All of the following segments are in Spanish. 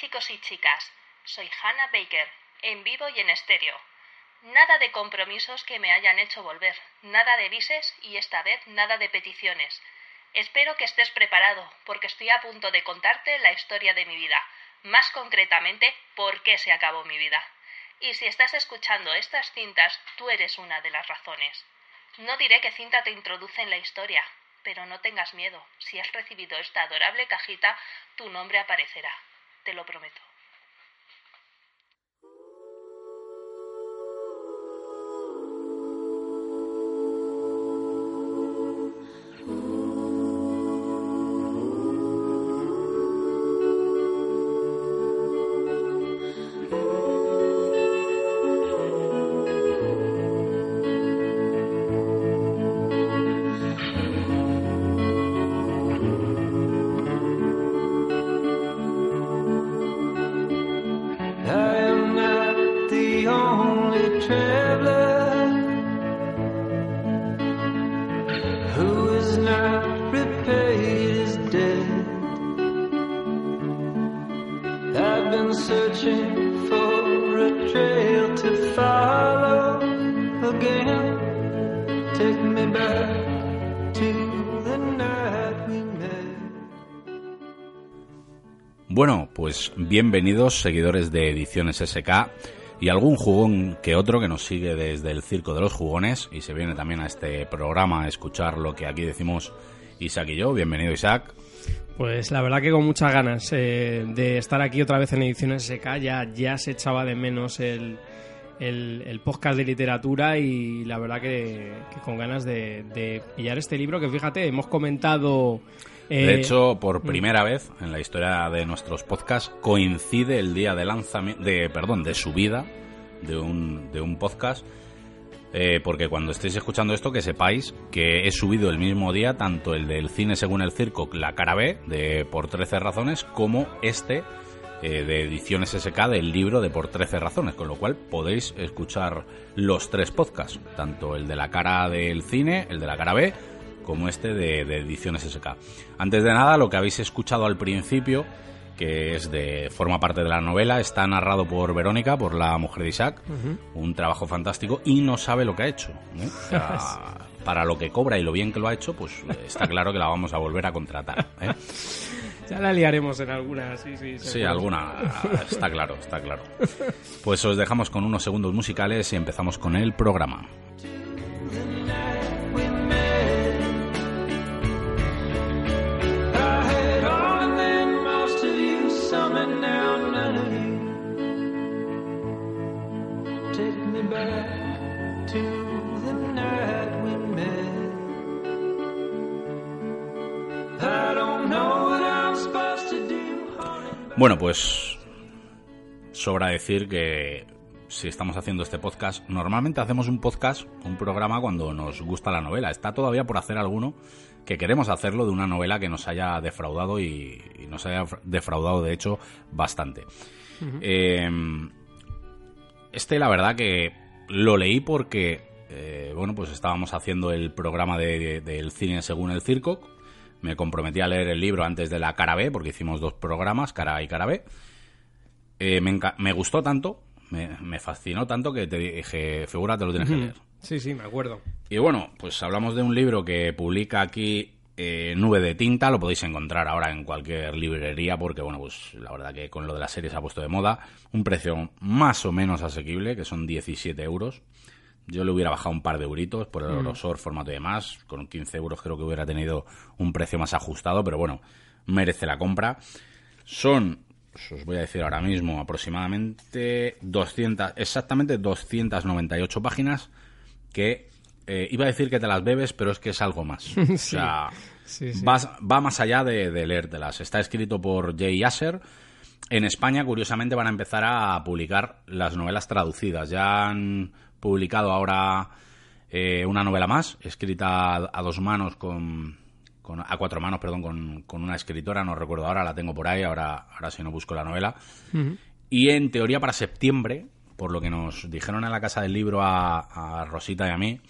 chicos y chicas. Soy Hannah Baker, en vivo y en estéreo. Nada de compromisos que me hayan hecho volver, nada de bises y esta vez nada de peticiones. Espero que estés preparado, porque estoy a punto de contarte la historia de mi vida, más concretamente, por qué se acabó mi vida. Y si estás escuchando estas cintas, tú eres una de las razones. No diré qué cinta te introduce en la historia, pero no tengas miedo. Si has recibido esta adorable cajita, tu nombre aparecerá. Te lo prometo. Bienvenidos seguidores de Ediciones SK y algún jugón que otro que nos sigue desde el Circo de los Jugones y se viene también a este programa a escuchar lo que aquí decimos Isaac y yo. Bienvenido Isaac. Pues la verdad que con muchas ganas eh, de estar aquí otra vez en Ediciones SK, ya, ya se echaba de menos el, el, podcast de literatura y la verdad que, con ganas de, de pillar este libro que fíjate, hemos comentado de eh, hecho, por mm. primera vez en la historia de nuestros podcasts coincide el día de lanzamiento, de, perdón, de subida de un, de un podcast. Eh, porque cuando estéis escuchando esto, que sepáis que he subido el mismo día tanto el del cine según el circo, la cara B, de Por 13 razones, como este eh, de ediciones SK del libro de Por 13 razones, con lo cual podéis escuchar los tres podcasts, tanto el de la cara del cine, el de la cara B, como este de, Ediciones SK. Antes de nada, lo que habéis escuchado al principio, que es de forma parte de la novela, está narrado por Verónica, por la mujer de Isaac, un trabajo fantástico y no sabe lo que ha hecho. para lo que cobra y lo bien que lo ha hecho, pues está claro que la vamos a volver a contratar. ¿eh? Ya la liaremos en alguna, sí, sí. Sí, alguna, está claro, está claro. Pues os dejamos con unos segundos musicales y empezamos con el programa. Bueno, pues sobra decir que si estamos haciendo este podcast, normalmente hacemos un podcast, un programa cuando nos gusta la novela. Está todavía por hacer alguno que queremos hacerlo de una novela que nos haya defraudado y, nos haya defraudado, de hecho, bastante. Em, este, la verdad que lo leí porque, eh, bueno, pues estábamos haciendo el programa del cine según el circo me comprometí a leer el libro antes de la cara B, porque hicimos dos programas, cara A y cara B. Eh, me, gustó tanto, me, fascinó tanto que te dije, figura, te lo tienes que leer. Sí, sí, me acuerdo. Y bueno, pues hablamos de un libro que publica aquí eh, Nube de Tinta, lo podéis encontrar ahora en cualquier librería, porque bueno, pues la verdad que con lo de la serie se ha puesto de moda. Un precio más o menos asequible, que son 17 euros. Yo le hubiera bajado un par de euritos por el mm. grosor, formato y demás. Con 15 euros creo que hubiera tenido un precio más ajustado, pero bueno, merece la compra. Son, os voy a decir ahora mismo, aproximadamente 200, exactamente 298 páginas que eh, iba a decir que te las bebes, pero es que es algo más. O sea, va más allá de, de leértelas. Está escrito por Jay Asher. En España, curiosamente, van a empezar a publicar las novelas traducidas. Ya han publicado ahora eh, una novela más, escrita a, dos manos con, a cuatro manos, perdón, con, una escritora, no recuerdo ahora, la tengo por ahí, ahora, ahora si no busco la novela. Y en teoría para septiembre, por lo que nos dijeron en la casa del libro a, Rosita y a mí,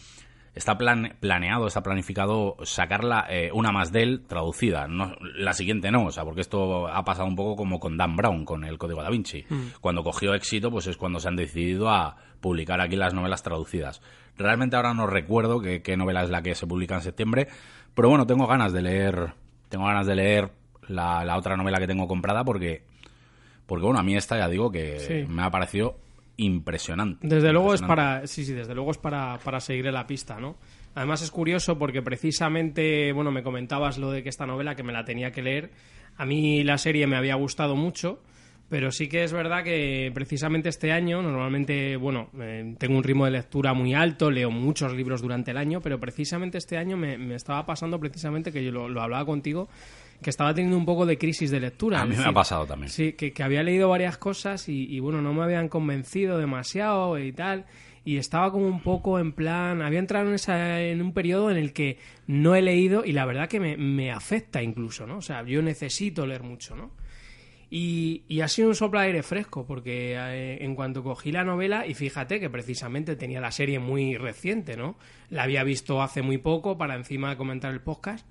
está planeado, está planificado sacarla eh, una más de él traducida, no, la siguiente no, o sea, porque esto ha pasado un poco como con Dan Brown, con el Código da Vinci. Mm. Cuando cogió éxito, pues es cuando se han decidido a publicar aquí las novelas traducidas. Realmente ahora no recuerdo qué, novela es la que se publica en septiembre, pero bueno, tengo ganas de leer, tengo ganas de leer la, otra novela que tengo comprada porque, porque bueno, a mí esta ya digo que me ha parecido impresionante. Desde luego es para, sí, sí, desde luego es para, para seguir la pista, ¿no? Además es curioso porque precisamente, bueno, me comentabas lo de que esta novela que me la tenía que leer. A mí la serie me había gustado mucho, pero sí que es verdad que precisamente este año, normalmente, bueno, eh, tengo un ritmo de lectura muy alto, leo muchos libros durante el año, pero precisamente este año me, estaba pasando precisamente que yo lo hablaba contigo, que estaba teniendo un poco de crisis de lectura. A mí me ha pasado también. Sí, que, había leído varias cosas y, bueno, no me habían convencido demasiado y tal. Y estaba como un poco en plan. Había entrado en, esa, en un periodo en el que no he leído y la verdad que me, afecta incluso, ¿no? O sea, yo necesito leer mucho, ¿no? Y, y, ha sido un soplo de aire fresco, porque eh, en cuanto cogí la novela, y fíjate que precisamente tenía la serie muy reciente, ¿no? La había visto hace muy poco para encima de comentar el podcast,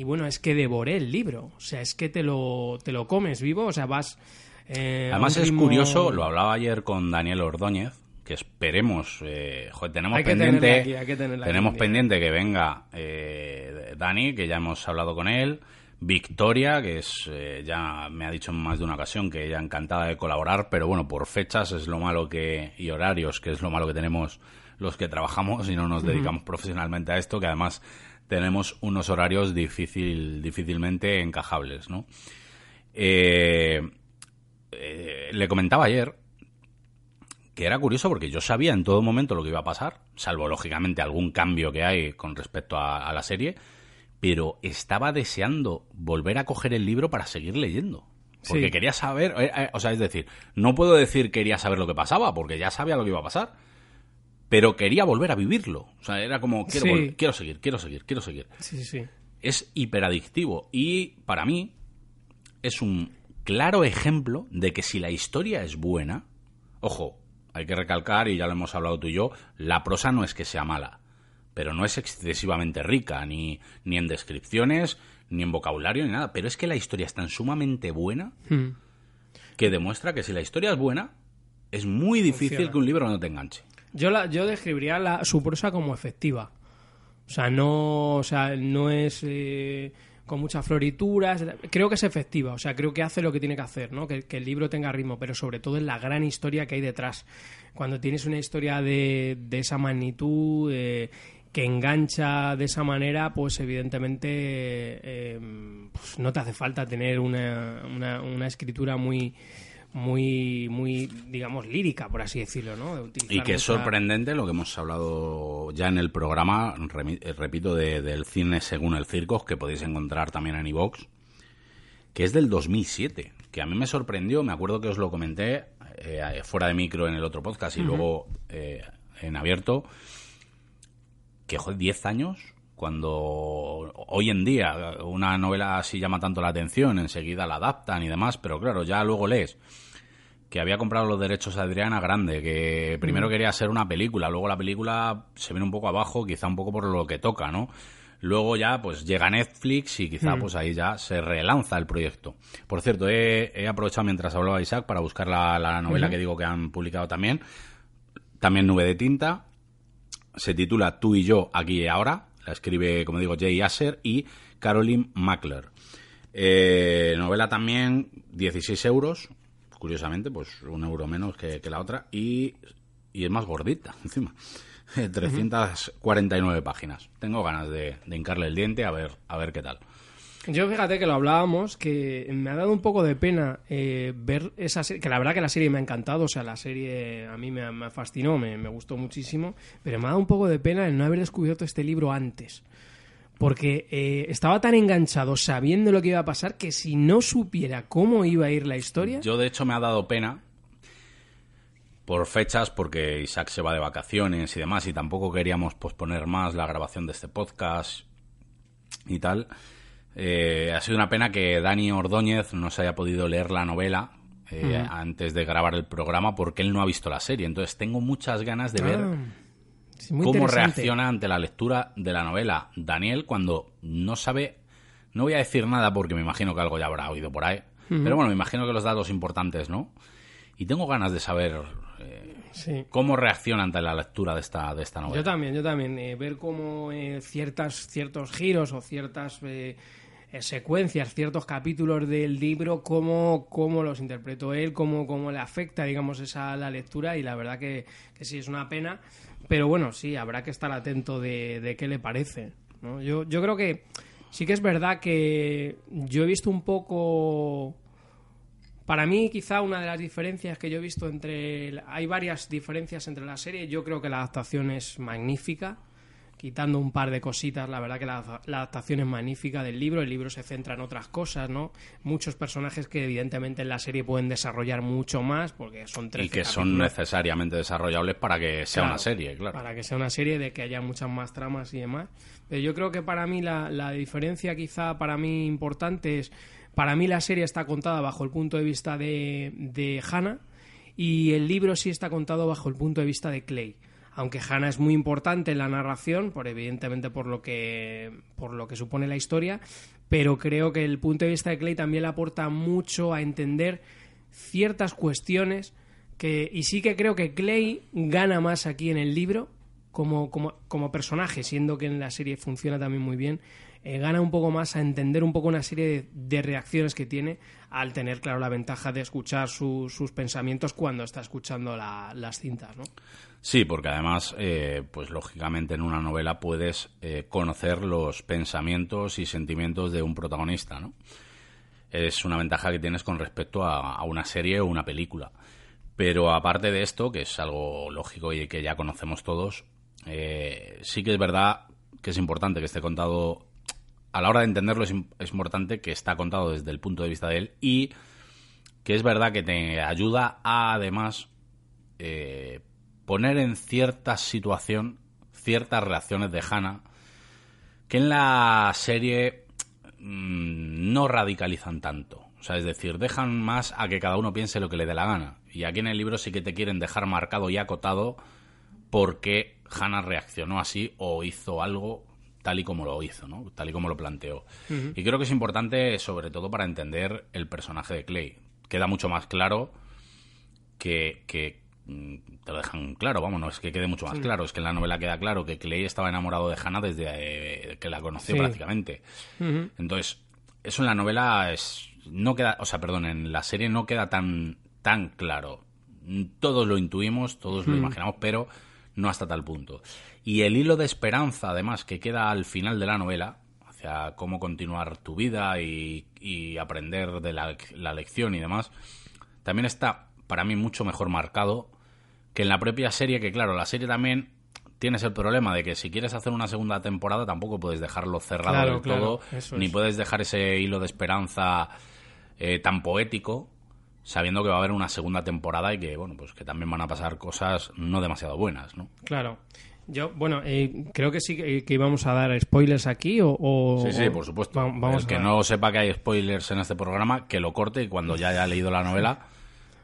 y bueno, es que devoré el libro. O sea, es que te lo, te lo comes vivo. O sea, vas. Eh, Además, es curioso, lo hablaba ayer con Daniel Ordóñez, que esperemos. Eh, joder, tenemos pendiente. tenemos pendiente que venga eh, Dani, que ya hemos hablado con él. Victoria, que es eh, ya me ha dicho en más de una ocasión que ella encantada de colaborar, pero bueno, por fechas es lo malo que y horarios, que es lo malo que tenemos los que trabajamos y no nos dedicamos profesionalmente a esto, que además tenemos unos horarios difícil, difícilmente encajables, ¿no? Eh, eh, le comentaba ayer que era curioso porque yo sabía en todo momento lo que iba a pasar, salvo lógicamente algún cambio que hay con respecto a, la serie, pero estaba deseando volver a coger el libro para seguir leyendo. Porque quería saber, eh, o sea, es decir, no puedo decir quería saber lo que pasaba, porque ya sabía lo que iba a pasar pero quería volver a vivirlo. O sea, era como, quiero, quiero seguir, quiero seguir, quiero seguir. Sí, sí. Es hiperadictivo y para mí es un claro ejemplo de que si la historia es buena, ojo, hay que recalcar, y ya lo hemos hablado tú y yo, la prosa no es que sea mala, pero no es excesivamente rica, ni, ni en descripciones, ni en vocabulario, ni nada, pero es que la historia es tan sumamente buena hmm. que demuestra que si la historia es buena, es muy difícil que un libro no te enganche. Yo, la, yo describiría la, su prosa como efectiva. O sea, no, o sea, no es eh, con muchas florituras. Creo que es efectiva. O sea, creo que hace lo que tiene que hacer, ¿no? Que, el libro tenga ritmo, pero sobre todo en la gran historia que hay detrás. Cuando tienes una historia de, de esa magnitud, eh, que engancha de esa manera, pues evidentemente eh, pues no te hace falta tener una, una escritura muy muy, muy, digamos, lírica, por así decirlo, ¿no? y que es sorprendente lo que hemos hablado ya en el programa, eh, repito, del cine según el circo, que podéis encontrar también en iVox, que es del 2007, que a mí me sorprendió, me acuerdo que os lo comenté eh, fuera de micro en el otro podcast y luego eh, en abierto, que, joder, 10 años cuando hoy en día una novela así llama tanto la atención, enseguida la adaptan y demás, pero claro, ya luego lees que había comprado los derechos a Adriana Grande, que primero mm. quería ser una película, luego la película se viene un poco abajo, quizá un poco por lo que toca, ¿no? Luego ya pues llega Netflix y quizá mm. pues ahí ya se relanza el proyecto. Por cierto, he, aprovechado mientras hablaba Isaac para buscar la, novela que digo que han publicado también. También Nube de Tinta. Se titula Tú y yo aquí y ahora la escribe, como digo, Jay Asher y Caroline Mackler. Eh, novela también, 16 euros, curiosamente, pues un euro menos que, la otra, y, es más gordita encima. 349 páginas. Tengo ganas de, de, hincarle el diente a ver, a ver qué tal. Yo fíjate que lo hablábamos, que me ha dado un poco de pena eh, ver esa serie, que la verdad que la serie me ha encantado, o sea, la serie a mí me, fascinó, me, gustó muchísimo, pero me ha dado un poco de pena el no haber descubierto este libro antes. Porque eh, estaba tan enganchado sabiendo lo que iba a pasar que si no supiera cómo iba a ir la historia... Yo de hecho me ha dado pena por fechas, porque Isaac se va de vacaciones y demás, y tampoco queríamos posponer más la grabación de este podcast y tal. Eh, ha sido una pena que Dani Ordóñez no se haya podido leer la novela eh, antes de grabar el programa porque él no ha visto la serie. Entonces tengo muchas ganas de ver. Ah, cómo reacciona ante la lectura de la novela Daniel cuando no sabe, no voy a decir nada porque me imagino que algo ya habrá oído por ahí, pero bueno, me imagino que los datos importantes, ¿no? Y tengo ganas de saber eh, cómo reacciona ante la lectura de esta, de esta novela. Yo también, yo también. Eh, ver cómo ciertas, ciertos giros o ciertas secuencias, ciertos capítulos del libro, cómo, cómo los interpretó él, cómo, cómo le afecta, digamos, esa la lectura y la verdad que, que sí es una pena. Pero bueno, sí, habrá que estar atento de, de qué le parece. ¿no? Yo, yo creo que sí que es verdad que yo he visto un poco... Para mí, quizá una de las diferencias que yo he visto entre... Hay varias diferencias entre la serie. Yo creo que la adaptación es magnífica quitando un par de cositas, la verdad que la, adaptación es magnífica del libro, el libro se centra en otras cosas, ¿no? Muchos personajes que evidentemente en la serie pueden desarrollar mucho más, porque son tres. Y que son necesariamente desarrollables para que sea una serie, claro. Para que sea una serie de que haya muchas más tramas y demás. Pero yo creo que para mí la, la diferencia quizá para mí importante es, para mí la serie está contada bajo el punto de vista de, de Hannah y el libro sí está contado bajo el punto de vista de Clay aunque Hannah es muy importante en la narración, por evidentemente por lo que por lo que supone la historia, pero creo que el punto de vista de Clay también le aporta mucho a entender ciertas cuestiones que y sí que creo que Clay gana más aquí en el libro como, como, como personaje, siendo que en la serie funciona también muy bien, eh, gana un poco más a entender un poco una serie de, reacciones que tiene al tener, claro, la ventaja de escuchar sus pensamientos cuando está escuchando las cintas, ¿no? Sí, porque además, eh, pues lógicamente en una novela puedes eh, conocer los pensamientos y sentimientos de un protagonista, ¿no? Es una ventaja que tienes con respecto a, una serie o una película. Pero aparte de esto, que es algo lógico y que ya conocemos todos, sí que es verdad que es importante que esté contado, a la hora de entenderlo es, importante que está contado desde el punto de vista de él y que es verdad que te ayuda a además poner en cierta situación ciertas reacciones de Hannah que en la serie mm, no radicalizan tanto. O sea, es decir, dejan más a que cada uno piense lo que le dé la gana. Y aquí en el libro sí que te quieren dejar marcado y acotado porque Hannah reaccionó así o hizo algo tal y como lo hizo, ¿no? Tal y como lo planteó. Y creo que es importante, sobre todo, para entender el personaje de Clay. Queda mucho más claro que, que, Mm, te lo dejan claro, vamos, no es que quede mucho más claro, es que en la novela queda claro que Clay estaba enamorado de Hannah desde eh, que la conoció prácticamente. Entonces, eso en la novela es no queda, o sea, perdón, en la serie no queda tan tan claro. Todos lo intuimos, todos lo imaginamos, pero no hasta tal punto. Y el hilo de esperanza, además, que queda al final de la novela, hacia cómo continuar tu vida y, aprender de la, la lección y demás, también está para mí mucho mejor marcado que en la propia serie, que claro, la serie también tienes el problema de que si quieres hacer una segunda temporada tampoco puedes dejarlo cerrado del todo, ni puedes dejar ese hilo de esperanza eh, tan poético, sabiendo que va a haber una segunda temporada y que, bueno, pues que también van a pasar cosas no demasiado buenas, ¿no? Claro. Yo, bueno, eh, creo que sí que, íbamos a dar spoilers aquí o... sí, sí, por supuesto. vamos que no sepa que hay spoilers en este programa, que lo corte y cuando ya haya leído la novela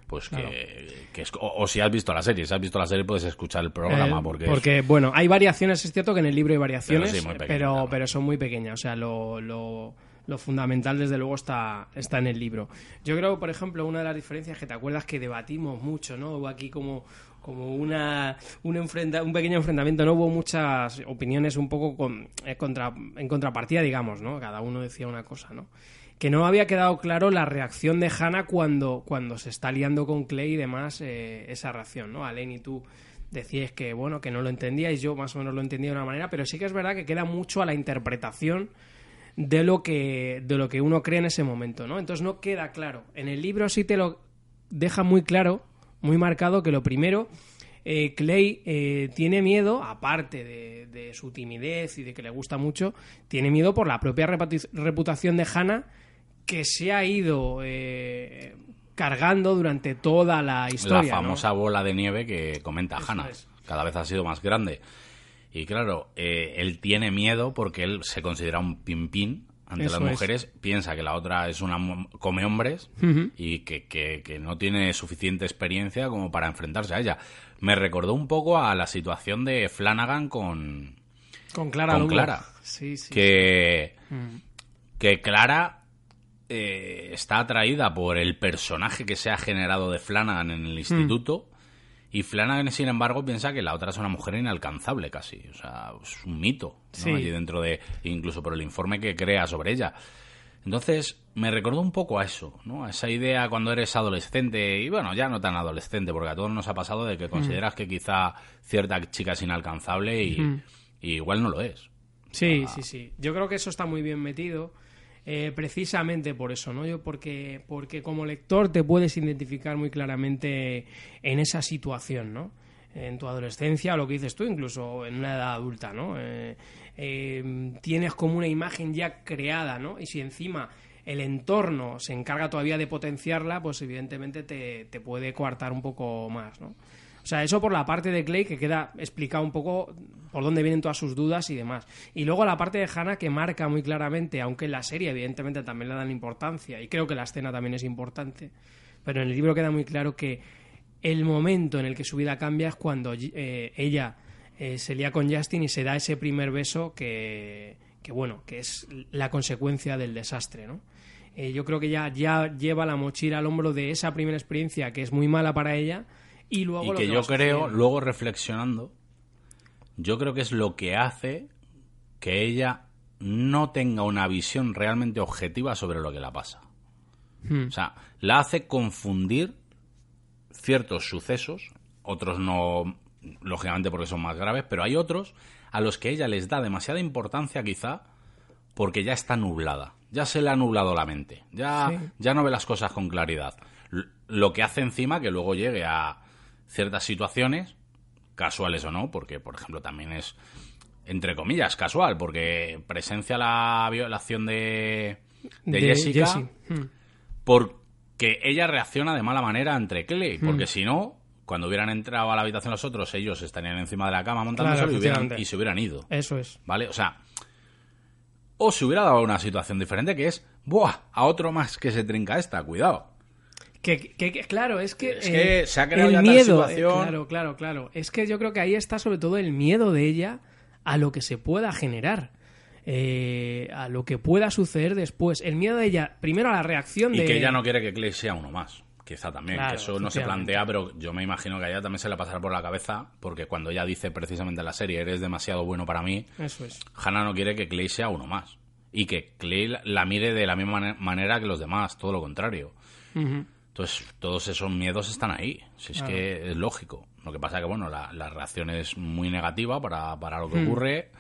pues que, es, o, si has visto la serie, si has visto la serie puedes escuchar el programa. Eh, porque, porque bueno, hay variaciones, es cierto que en el libro hay variaciones, pero, pero, son muy pequeñas. O sea, lo, lo, fundamental desde luego está, está en el libro. Yo creo, por ejemplo, una de las diferencias que te acuerdas que debatimos mucho, ¿no? Hubo aquí como como una, un, enfrenta, un pequeño enfrentamiento, no hubo muchas opiniones un poco con, eh, contra, en contrapartida, digamos, ¿no? Cada uno decía una cosa, ¿no? que no había quedado claro la reacción de Hannah cuando, cuando se está liando con Clay y demás, eh, esa reacción, ¿no? Alen y tú decías que, bueno, que no lo entendíais, yo más o menos lo entendí de una manera, pero sí que es verdad que queda mucho a la interpretación de lo que, de lo que uno cree en ese momento, ¿no? Entonces no queda claro. En el libro sí te lo deja muy claro, muy marcado, que lo primero... Eh, Clay eh, tiene miedo, aparte de, de, su timidez y de que le gusta mucho, tiene miedo por la propia reputación de Hannah que se ha ido eh, cargando durante toda la historia. La famosa bola de nieve que comenta Hannah. Cada vez ha sido más grande. Y claro, eh, él tiene miedo porque él se considera un pimpín ante Eso las es. mujeres, piensa que la otra es una come hombres y que, que- que no tiene suficiente experiencia como para enfrentarse a ella. Me recordó un poco a la situación de Flanagan con, Con Clara con. Clara. Sí, sí. que, Mm. que Clara eh, está atraída por el personaje que se ha generado de Flanagan en el instituto. Y Flanagan, sin embargo, piensa que la otra es una mujer inalcanzable casi. O sea, es un mito. ¿no? Sí. Allí dentro de. incluso por el informe que crea sobre ella. Entonces, me recordó un poco a eso, ¿no? A esa idea cuando eres adolescente, y bueno, ya no tan adolescente, porque a todos nos ha pasado de que consideras que quizá cierta chica es inalcanzable y, Mm. y igual no lo es. Sí, sí, sí. Yo creo que eso está muy bien metido. Eh, precisamente por eso, ¿no? Yo porque, porque como lector te puedes identificar muy claramente en esa situación, ¿no? En tu adolescencia, o lo que dices tú, incluso en una edad adulta, ¿no? Eh, eh, tienes como una imagen ya creada, ¿no? Y si encima el entorno se encarga todavía de potenciarla, pues evidentemente te, te puede coartar un poco más, ¿no? O sea, eso por la parte de Clay que queda explicado un poco por dónde vienen todas sus dudas y demás. Y luego la parte de Hannah que marca muy claramente, aunque en la serie evidentemente también le dan importancia, y creo que la escena también es importante, pero en el libro queda muy claro que el momento en el que su vida cambia es cuando eh, ella eh, se lía con Justin y se da ese primer beso que, que bueno, que es la consecuencia del desastre, ¿no? Eh, yo creo que ya, ya lleva la mochila al hombro de esa primera experiencia que es muy mala para ella y luego y lo que yo creo, luego reflexionando, yo creo que es lo que hace que ella no tenga una visión realmente objetiva sobre lo que la pasa. Hmm. O sea, la hace confundir ciertos sucesos, otros no, lógicamente porque son más graves, pero hay otros a los que ella les da demasiada importancia quizá porque ya está nublada, ya se le ha nublado la mente, ya, Sí. ya no ve las cosas con claridad. Lo que hace encima que luego llegue a ciertas situaciones, casuales o no, porque por ejemplo también es, entre comillas, casual, porque presencia la violación de, de, Jessica Jessie. Hmm. porque ella reacciona de mala manera ante Clay, porque si no, cuando hubieran entrado a la habitación los otros, ellos estarían encima de la cama montándose Claro, y, hubieran- y se hubieran ido. Eso es. ¿Vale? O sea, o se hubiera dado una situación diferente que es, ¡buah! A otro más que se trinca esta, cuidado. Que, que- que- claro, es que. Es que se ha creado el ya tal miedo. situación. eh, claro, claro, claro. Es que yo creo que ahí está sobre todo el miedo de ella a lo que se pueda generar. eh, a lo que pueda suceder después. El miedo de ella, primero a la reacción Y de. que ella no quiere que Clay sea uno más. Quizá también, Claro, que eso no se plantea, pero yo me imagino que a ella también se le pasará por la cabeza, porque cuando ella dice precisamente en la serie, eres demasiado bueno para mí, Eso es. Hannah no quiere que Clay sea uno más. Y que Clay la- mire de la misma mane- manera que los demás, todo lo contrario. Entonces, todos esos miedos están ahí. Si es Claro. que es lógico. Lo que pasa que, bueno, la, la reacción es muy negativa para, para lo que Hmm. ocurre.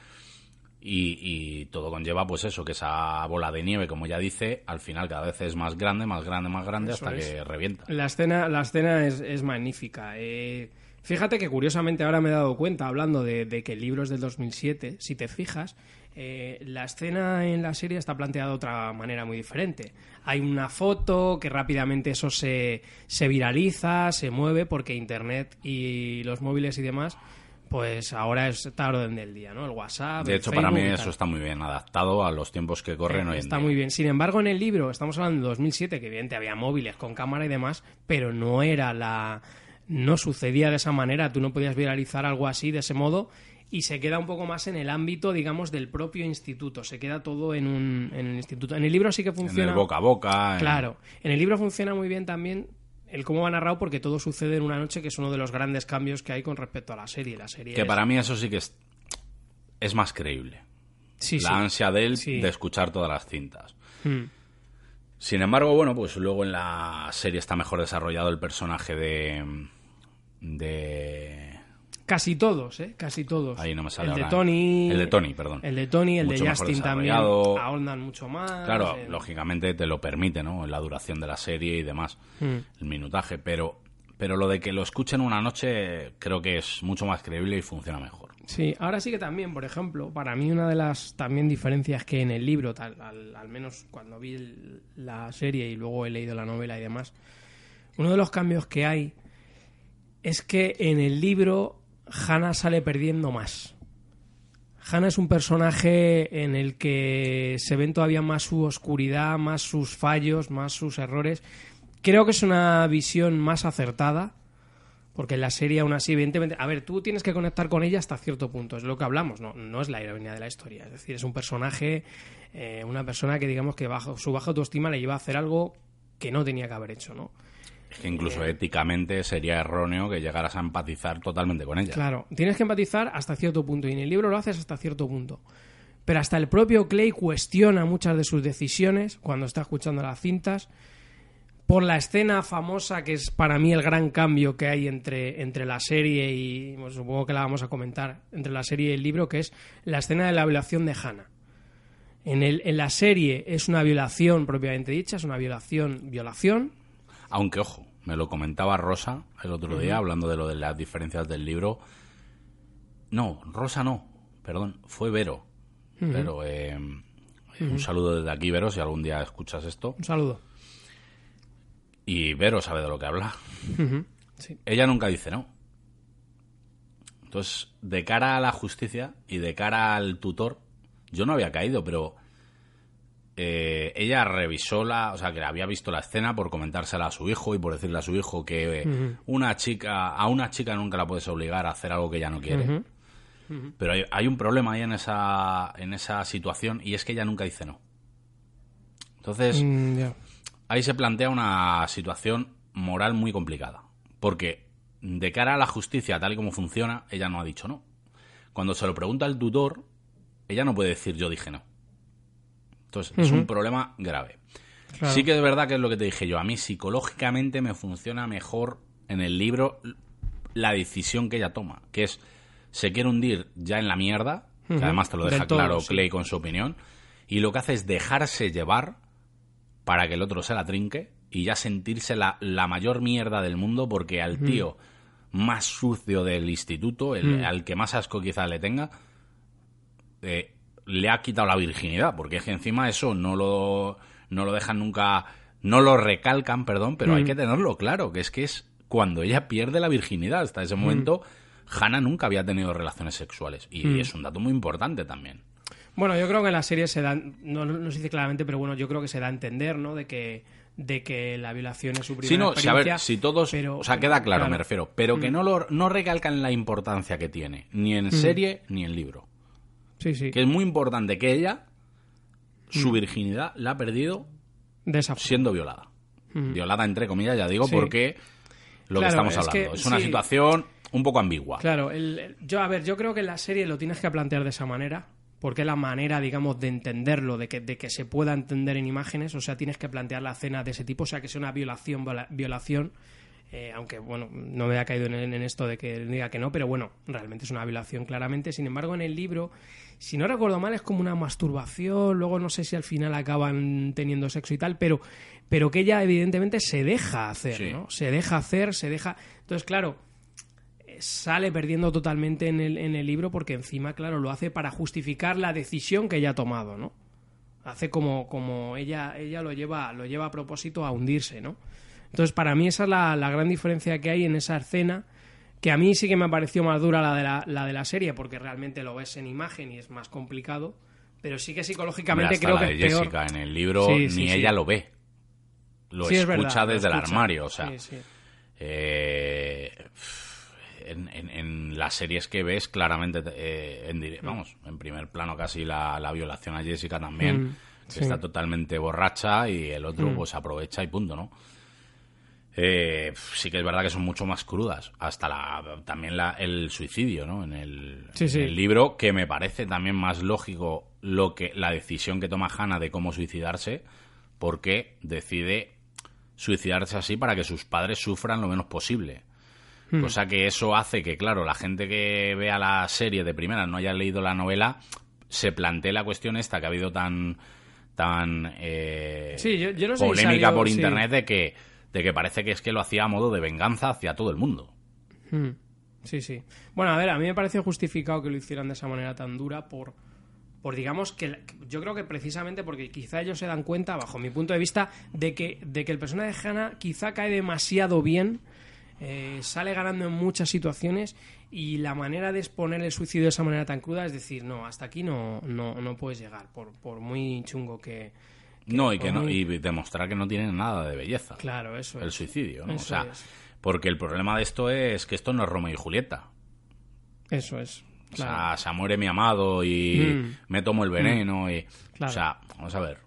Y, y todo conlleva, pues eso, que esa bola de nieve, como ya dice, al final cada vez es más grande, más grande, más grande, Eso hasta es. que revienta. La escena, la escena es, es magnífica. Eh, fíjate que curiosamente ahora me he dado cuenta, hablando de, de que el libro es del 2007, si te fijas, eh, la escena en la serie está planteada de otra manera muy diferente. Hay una foto que rápidamente eso se, se viraliza, se mueve, porque Internet y los móviles y demás, pues ahora es esta orden del día, ¿no? El WhatsApp. De el hecho, para mí eso está muy bien adaptado a los tiempos que corren hoy en Está día. muy bien. Sin embargo, en el libro, estamos hablando de 2007, que evidentemente había móviles con cámara y demás, pero no era la. No sucedía de esa manera. Tú no podías viralizar algo así de ese modo y se queda un poco más en el ámbito, digamos, del propio instituto. Se queda todo en, un, en el instituto. En el libro sí que En funciona. el boca a boca. en- Claro. En el libro funciona muy bien también el cómo va narrado porque todo sucede en una noche, que es uno de los grandes cambios que hay con respecto a la serie. La serie Que es- para mí eso sí que es, es más creíble. Sí, la sí. ansia de él Sí. de escuchar todas las cintas. Mm. Sin embargo, bueno, pues luego en la serie está mejor desarrollado el personaje de. de. Casi todos, ¿eh? Casi todos. Ahí no me sale El de. Tony. El de Tony, perdón. El de Tony, el Mucho de Justin también. Ahondan mucho más. Claro, eh, lógicamente te lo permite, ¿no? En la duración de la serie y demás, Mm. el minutaje, pero, pero lo de que lo escuchen una noche creo que es mucho más creíble y funciona mejor. Sí, ahora sí que también, por ejemplo, para mí una de las también diferencias que en el libro, tal, al, al menos cuando vi el- la serie y luego he leído la novela y demás, uno de los cambios que hay es que en el libro Hannah sale perdiendo más. Hannah es un personaje en el que se ven todavía más su oscuridad, más sus fallos, más sus errores. Creo que es una visión más acertada, porque en la serie aún así, evidentemente, a ver, tú tienes que conectar con ella hasta cierto punto, es lo que hablamos, no, no es la heroína de la historia, es decir, es un personaje, eh, una persona que digamos que bajo, su baja autoestima le lleva a hacer algo que no tenía que haber hecho, ¿no? Que incluso éticamente sería erróneo que llegaras a empatizar totalmente con ella. Claro, tienes que empatizar hasta cierto punto y en el libro lo haces hasta cierto punto. Pero hasta el propio Clay cuestiona muchas de sus decisiones cuando está escuchando las cintas por la escena famosa que es para mí el gran cambio que hay entre, entre la serie y bueno, supongo que la vamos a comentar entre la serie y el libro que es la escena de la violación de Hannah. En, el, en la serie es una violación propiamente dicha, es una violación, violación, Aunque, ojo, me lo comentaba Rosa el otro día, hablando de lo de las diferencias del libro. No, Rosa no, perdón, fue Vero. Pero eh, un saludo desde aquí, Vero, si algún día escuchas esto. un saludo. Y Vero sabe de lo que habla. Sí. Ella nunca dice no. Entonces, de cara a la justicia y de cara al tutor, yo no había caído, pero eh, ella revisó la, o sea, que había visto la escena por comentársela a su hijo y por decirle a su hijo que eh, una chica, a una chica nunca la puedes obligar a hacer algo que ella no quiere. Pero hay, hay un problema ahí en esa, en esa situación y es que ella nunca dice no. Entonces, Mm, ahí se plantea una situación moral muy complicada. Porque de cara a la justicia, tal y como funciona, ella no ha dicho no. Cuando se lo pregunta el tutor, ella no puede decir yo dije no. Entonces, es un problema grave. Claro. Sí que es verdad que es lo que te dije yo. A mí psicológicamente me funciona mejor en el libro la decisión que ella toma, que es se quiere hundir ya en la mierda, que además te lo deja todo, claro sí. Clay con su opinión, y lo que hace es dejarse llevar para que el otro se la trinque y ya sentirse la, la mayor mierda del mundo porque al tío más sucio del instituto, el, al que más asco quizás le tenga, eh, le ha quitado la virginidad, porque es que encima eso no lo, no lo dejan nunca, no lo recalcan, perdón, pero hay que tenerlo claro, que es que es cuando ella pierde la virginidad. Hasta ese momento, Hannah nunca había tenido relaciones sexuales. Y es un dato muy importante también. Bueno, yo creo que en la serie se da, no, se dice claramente, pero bueno, yo creo que se da a entender, ¿no? De que, de que la violación es su primera Sí, no, si, a ver, experiencia, si todos, pero- o sea, queda claro, claro. me refiero, pero que no lo no recalcan la importancia que tiene, ni en serie ni en libro. Sí, sí, Que es muy importante que ella, su virginidad, la ha perdido de esa forma. siendo violada. Violada entre comillas, ya digo, Sí. porque lo que estamos es hablando. que es una sí. situación un poco ambigua. Claro, el- el- yo, a ver, yo creo que en la serie lo tienes que plantear de esa manera, porque la manera, digamos, de entenderlo, de que, de que se pueda entender en imágenes, o sea, tienes que plantear la escena de ese tipo, o sea, que sea una violación, viola- violación, eh, aunque, bueno, no me ha caído en, en esto de que diga que no, pero bueno, realmente es una violación claramente, sin embargo, en el libro, si no recuerdo mal, es como una masturbación, luego no sé si al final acaban teniendo sexo y tal, pero, pero que ella evidentemente se deja hacer, Sí. ¿no? Se deja hacer, se deja... Entonces, claro, sale perdiendo totalmente en el, en el libro porque encima, claro, lo hace para justificar la decisión que ella ha tomado, ¿no? Hace como, como ella, ella lo lleva, lo lleva a propósito a hundirse, ¿no? Entonces, para mí esa es la, la gran diferencia que hay en esa escena, que a mí sí que me pareció más dura la de la, la de la serie, porque realmente lo ves en imagen y es más complicado, pero sí que psicológicamente creo la que de es peor. Jessica en el libro Sí, sí, ni sí. ella lo ve. Lo es escucha lo desde el armario, o sea. Eh, en, en- en las series que ves claramente eh, en dire- vamos en primer plano casi la, la violación a Jessica también Mm, que está totalmente borracha y el otro Mm. pues aprovecha y punto no Eh, sí que es verdad que son mucho más crudas hasta la también la, el suicidio no en el, Sí, en sí. el libro que me parece también más lógico lo que la decisión que toma Hannah de cómo suicidarse porque decide suicidarse así para que sus padres sufran lo menos posible. Cosa que eso hace que, claro, la gente que vea la serie de primera no haya leído la novela, se plantee la cuestión esta que ha habido tan tan eh, Sí, yo- yo no sé polémica salió- por internet de que de que parece que es que lo hacía a modo de venganza hacia todo el mundo. Mm. Sí, sí. Bueno, a ver, a mí me pareció justificado que lo hicieran de esa manera tan dura por, por digamos que yo creo que precisamente porque quizá ellos se dan cuenta, bajo mi punto de vista, de que, de que el personaje de Hannah quizá cae demasiado bien eh, sale ganando en muchas situaciones y la manera de exponer el suicidio de esa manera tan cruda es decir, no, hasta aquí no, no, no puedes llegar, por, por muy chungo que... no, y, que no, y demostrar que no tiene nada de belleza. Claro, eso El es. suicidio, ¿no? Eso o sea, es. porque el problema de esto es que esto no es Romeo y Julieta. Eso es. O sea, se muere mi amado y Mm. me tomo el veneno y... Claro. O sea, vamos a ver.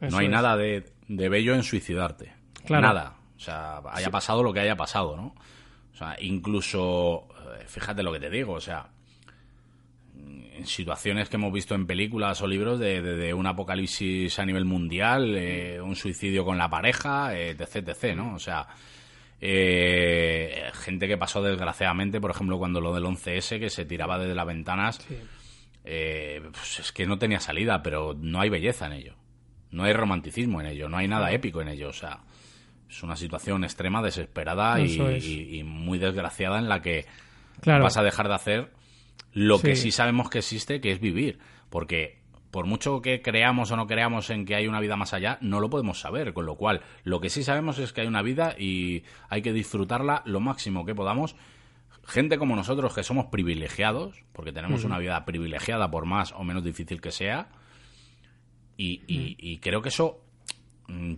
Eso no hay es. nada de, de bello en suicidarte. Claro. Nada. O sea, haya pasado lo que haya pasado, ¿no? O sea, incluso, eh, fíjate lo que te digo, o sea, situaciones que hemos visto en películas o libros de, de- de un apocalipsis a nivel mundial, eh, un suicidio con la pareja, eh, etc, etc, ¿no? O sea, eh, gente que pasó desgraciadamente, por ejemplo, cuando lo del 11S, que se tiraba desde las ventanas, Sí. eh, pues es que no tenía salida, pero no hay belleza en ello. No hay romanticismo en ello, no hay nada épico en ello. O sea, es una situación extrema, desesperada y, muy desgraciada en la que Claro. vas a dejar de hacer lo que Sí. sabemos que existe, que es vivir. Porque por mucho que creamos o no creamos en que hay una vida más allá, no lo podemos saber. Con lo cual, lo que sí sabemos es que hay una vida y hay que disfrutarla lo máximo que podamos. Gente como nosotros que somos privilegiados, porque tenemos una vida privilegiada por más o menos difícil que sea, y, y- y creo que eso mm,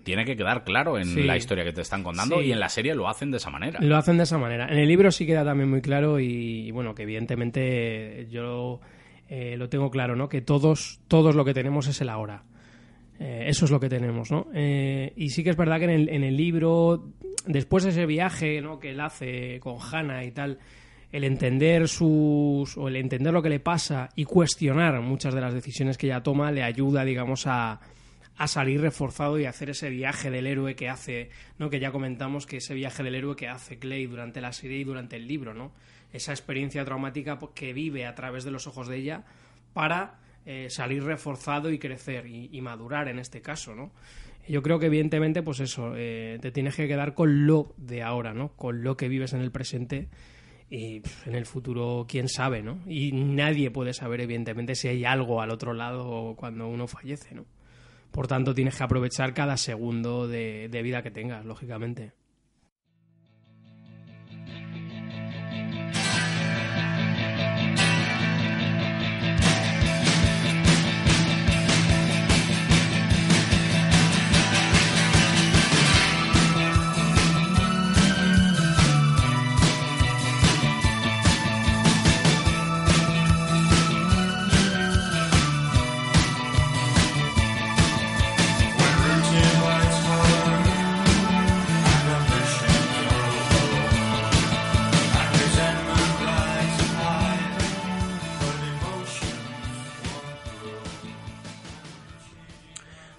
tiene que quedar claro en Sí. la historia que te están contando Sí. y en la serie lo hacen de esa manera. Lo hacen de esa manera. En el libro sí queda también muy claro y, y bueno, que evidentemente yo eh, lo tengo claro, ¿no? Que todos, todos lo que tenemos es el ahora. Eh, eso es lo que tenemos, ¿no? Eh, y sí que es verdad que en el, en el libro, después de ese viaje, ¿no? Que él hace con Hannah y tal, el entender sus o el entender lo que le pasa y cuestionar muchas de las decisiones que ella toma le ayuda, digamos, a, a salir reforzado y hacer ese viaje del héroe que hace, ¿no? Que ya comentamos que ese viaje del héroe que hace Clay durante la serie y durante el libro, ¿no? Esa experiencia traumática que vive a través de los ojos de ella para eh, salir reforzado y crecer y, madurar en este caso, ¿no? Yo creo que evidentemente, pues eso, eh, te tienes que quedar con lo de ahora, ¿no? Con lo que vives en el presente y en el futuro, quién sabe, ¿no? Y nadie puede saber, evidentemente, si hay algo al otro lado cuando uno fallece, ¿no? Por tanto, tienes que aprovechar cada segundo de, de vida que tengas, lógicamente.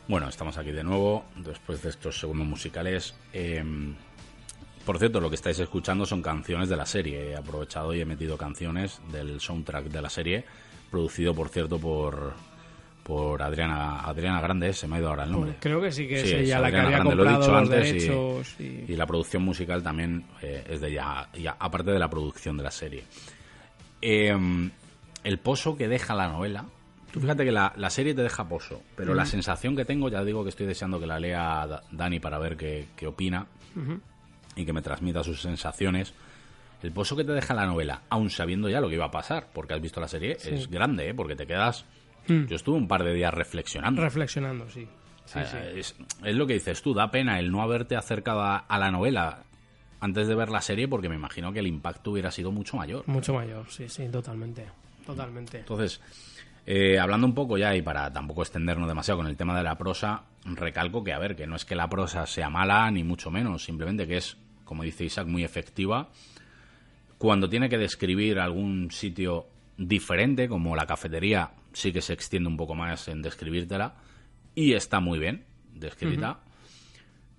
Bueno, estamos aquí de nuevo, después de estos segundos musicales. Eh, por cierto, lo que estáis escuchando son canciones de la serie. He aprovechado y he metido canciones del soundtrack de la serie, producido, por cierto, por, por Adriana, Adriana Grande, se me ha ido ahora el nombre. Creo que sí que Sí, es ella la que Adriana había Grande, lo he dicho los antes y- derechos y... Y la producción musical también eh, es de ella, ya, aparte de la producción de la serie. Eh, el pozo que deja la novela. Tú fíjate que la, la serie te deja pozo, pero la sensación que tengo, ya digo que estoy deseando que la lea Da- Dani para ver qué, qué opina y que me transmita sus sensaciones. El pozo que te deja la novela, aun sabiendo ya lo que iba a pasar, porque has visto la serie, Sí. es grande, ¿eh? porque te quedas. Mm. Yo estuve un par de días reflexionando. Reflexionando, sí. Es, es lo que dices tú, da pena el no haberte acercado a, a la novela antes de ver la serie porque me imagino que el impacto hubiera sido mucho mayor. Mucho mayor, sí, sí, totalmente. Totalmente. Entonces, eh, hablando un poco ya y para tampoco extendernos demasiado con el tema de la prosa, recalco que, a ver, que no es que la prosa sea mala ni mucho menos, simplemente que es, como dice Isaac, muy efectiva. Cuando tiene que describir algún sitio diferente, como la cafetería, sí que se extiende un poco más en describírtela y está muy bien descrita.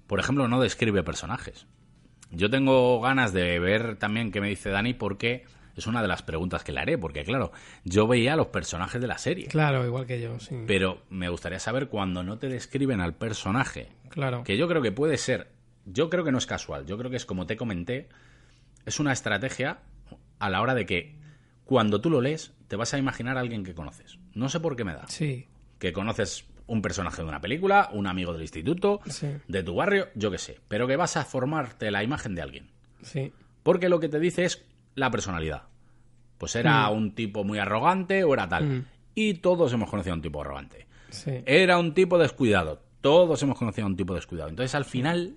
Por ejemplo, no describe personajes. Yo tengo ganas de ver también qué me dice Dani porque es una de las preguntas que le haré, porque claro, yo veía a los personajes de la serie, Claro, igual que yo, sí. pero me gustaría saber cuando no te describen al personaje, Claro. que yo creo que puede ser, yo creo que no es casual, yo creo que es como te comenté, es una estrategia a la hora de que cuando tú lo lees te vas a imaginar a alguien que conoces. No sé por qué me da. Sí, Que conoces un personaje de una película, un amigo del instituto, sí. de tu barrio, yo qué sé, pero que vas a formarte la imagen de alguien. Sí. Porque lo que te dice es la personalidad. Pues era Mm. un tipo muy arrogante o era tal. Mm. Y todos hemos conocido a un tipo arrogante. Sí. Era un tipo descuidado. Todos hemos conocido a un tipo descuidado. Entonces, al final,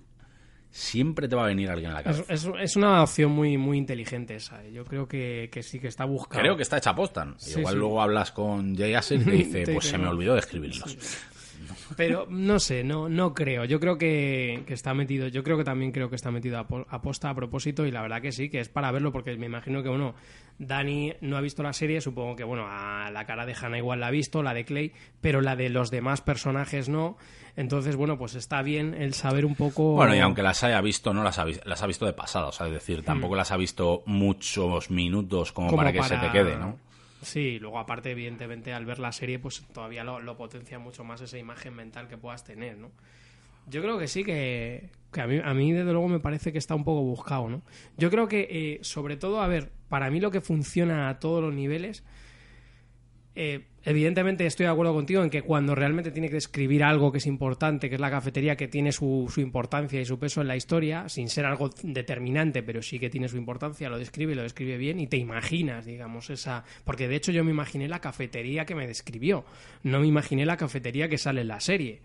siempre te va a venir alguien a la cabeza. es- es una opción muy, muy inteligente esa. ¿eh? Yo creo que, que sí que está buscada. Creo que está hecha posta. Sí, Igual sí. luego hablas con Jay Asher y te dice, pues se me olvidó de escribirlos. Pero no sé, no, no creo. Yo creo que, que está metido. Yo creo que también creo que está metido a, po- a posta a propósito. Y la verdad que sí, que es para verlo, porque me imagino que bueno, Dani no ha visto la serie. Supongo que bueno, a la cara de Hannah igual la ha visto, la de Clay, pero la de los demás personajes no. Entonces, bueno, pues está bien el saber un poco. Bueno, y aunque las haya visto, no las ha, las ha visto de pasada. O sea, es decir, tampoco las ha visto muchos minutos como, como para que se te quede, ¿no? Sí, luego aparte, evidentemente, al ver la serie, pues todavía lo, potencia mucho más esa imagen mental que puedas tener, ¿no? Yo creo que sí, que, que a, mí, a mí desde luego me parece que está un poco buscado, ¿no? Yo creo que, eh, sobre todo, a ver, para mí lo que funciona a todos los niveles, eh, evidentemente estoy de acuerdo contigo en que cuando realmente tiene que describir algo que es importante, que es la cafetería, que tiene su, su importancia y su peso en la historia, sin ser algo determinante, pero sí que tiene su importancia, lo describe y lo describe bien y te imaginas, digamos, esa... Porque de hecho yo me imaginé la cafetería que me describió, no me imaginé la cafetería que sale en la serie.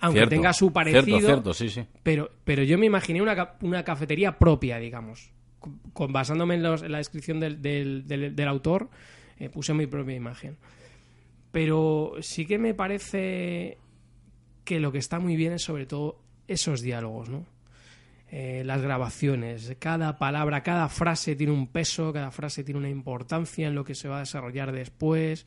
Aunque Cierto, tenga su parecido, Cierto, cierto, sí, sí. pero, pero yo me imaginé una, una cafetería propia, digamos. Con, con- basándome en, los- en la descripción del, del- del- del autor, eh, puse mi propia imagen. Pero sí que me parece que lo que está muy bien es sobre todo esos diálogos, ¿no? Eh, las grabaciones, cada palabra, cada frase tiene un peso, cada frase tiene una importancia en lo que se va a desarrollar después.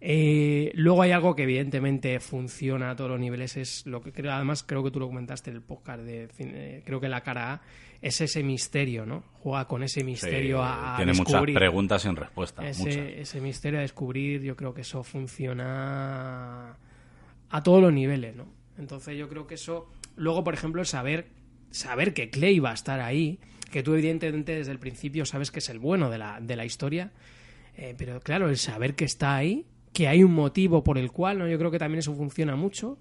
Eh, luego hay algo que evidentemente funciona a todos los niveles, es lo que creo, además creo que tú lo comentaste en el podcast de creo que la cara A es ese misterio, ¿no? Juega con ese misterio Sí, a, a tiene muchas preguntas sin respuesta. muchas. ese, ese misterio a descubrir, yo creo que eso funciona a todos los niveles, ¿no? Entonces yo creo que eso, luego por ejemplo el saber, saber que Clay va a estar ahí, que tú evidentemente desde el principio sabes que es el bueno de la, de la historia, eh, pero claro, el saber que está ahí, que hay un motivo por el cual, ¿no? Yo creo que también eso funciona mucho.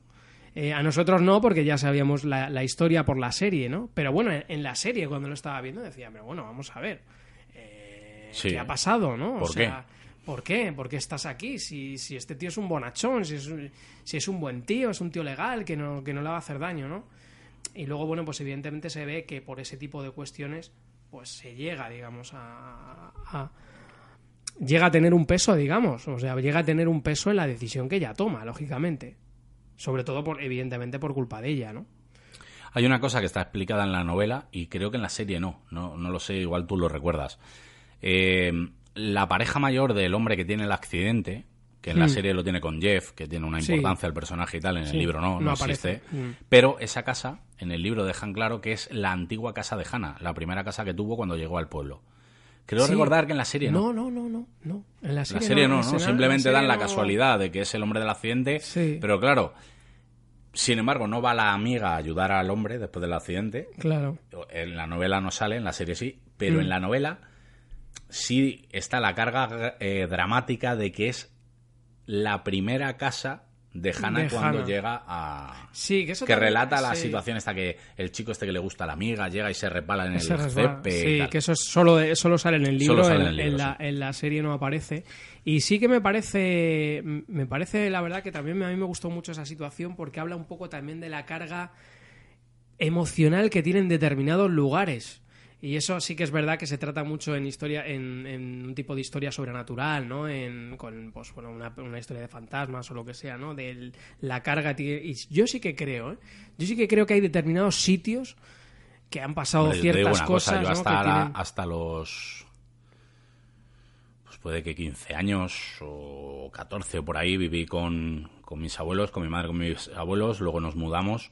Eh, a nosotros no, porque ya sabíamos la, la historia por la serie, ¿no? Pero bueno, en, en la serie cuando lo estaba viendo decía, pero bueno, vamos a ver. eh, Sí. ¿Qué ha pasado, no? ¿Por o sea, ¿por qué? ¿Por qué estás aquí? Si, si este tío es un bonachón, si es, un- si es un buen tío, es un tío legal, que no, que no le va a hacer daño, ¿no? Y luego, bueno, pues evidentemente se ve que por ese tipo de cuestiones, pues se llega, digamos, a, a- llega a tener un peso, digamos, o sea, llega a tener un peso en la decisión que ella toma, lógicamente. Sobre todo, por, evidentemente, por culpa de ella, ¿no? Hay una cosa que está explicada en la novela y creo que en la serie no, no, no lo sé, igual tú lo recuerdas. Eh, la pareja mayor del hombre que tiene el accidente, que en la Hmm. serie lo tiene con Jeff, que tiene una importancia el personaje y tal, en Sí, el libro no, no, no existe. Hmm. Pero esa casa, en el libro dejan claro que es la antigua casa de Hannah, la primera casa que tuvo cuando llegó al pueblo. Creo Sí. recordar que en la serie no. No, no, no, no, no. En la En la serie, serie no, ¿no? Simplemente serie dan la casualidad de que es el hombre del accidente. Sí. Pero claro, sin embargo, no va la amiga a ayudar al hombre después del accidente. Claro. En la novela no sale, en la serie sí, pero Mm. en la novela sí está la carga eh, dramática de que es la primera casa de Hannah De cuando Hannah. llega a... Sí, que eso que también- relata la sí. situación esta que el chico este que le gusta a la amiga llega y se repala en el y Sí, tal. que eso es solo, de- solo sale en el Solo libro, sale en, en el libro, en la, sí. en la serie no aparece. Y sí que me parece, me parece la verdad que también a mí me gustó mucho esa situación porque habla un poco también de la carga emocional que tienen determinados lugares. Y eso sí que es verdad que se trata mucho en historia, en, en un tipo de historia sobrenatural, ¿no? En, con pues, bueno, una, una historia de fantasmas o lo que sea, ¿no? De la carga. Y yo sí que creo, ¿eh? Yo sí que creo que hay determinados sitios que han pasado Hombre, ciertas cosas, cosa, yo ¿no? hasta, que la- tienen- hasta los pues puede que 15 años o 14 o por ahí viví con, con mis abuelos, con mi madre, con mis abuelos, luego nos mudamos.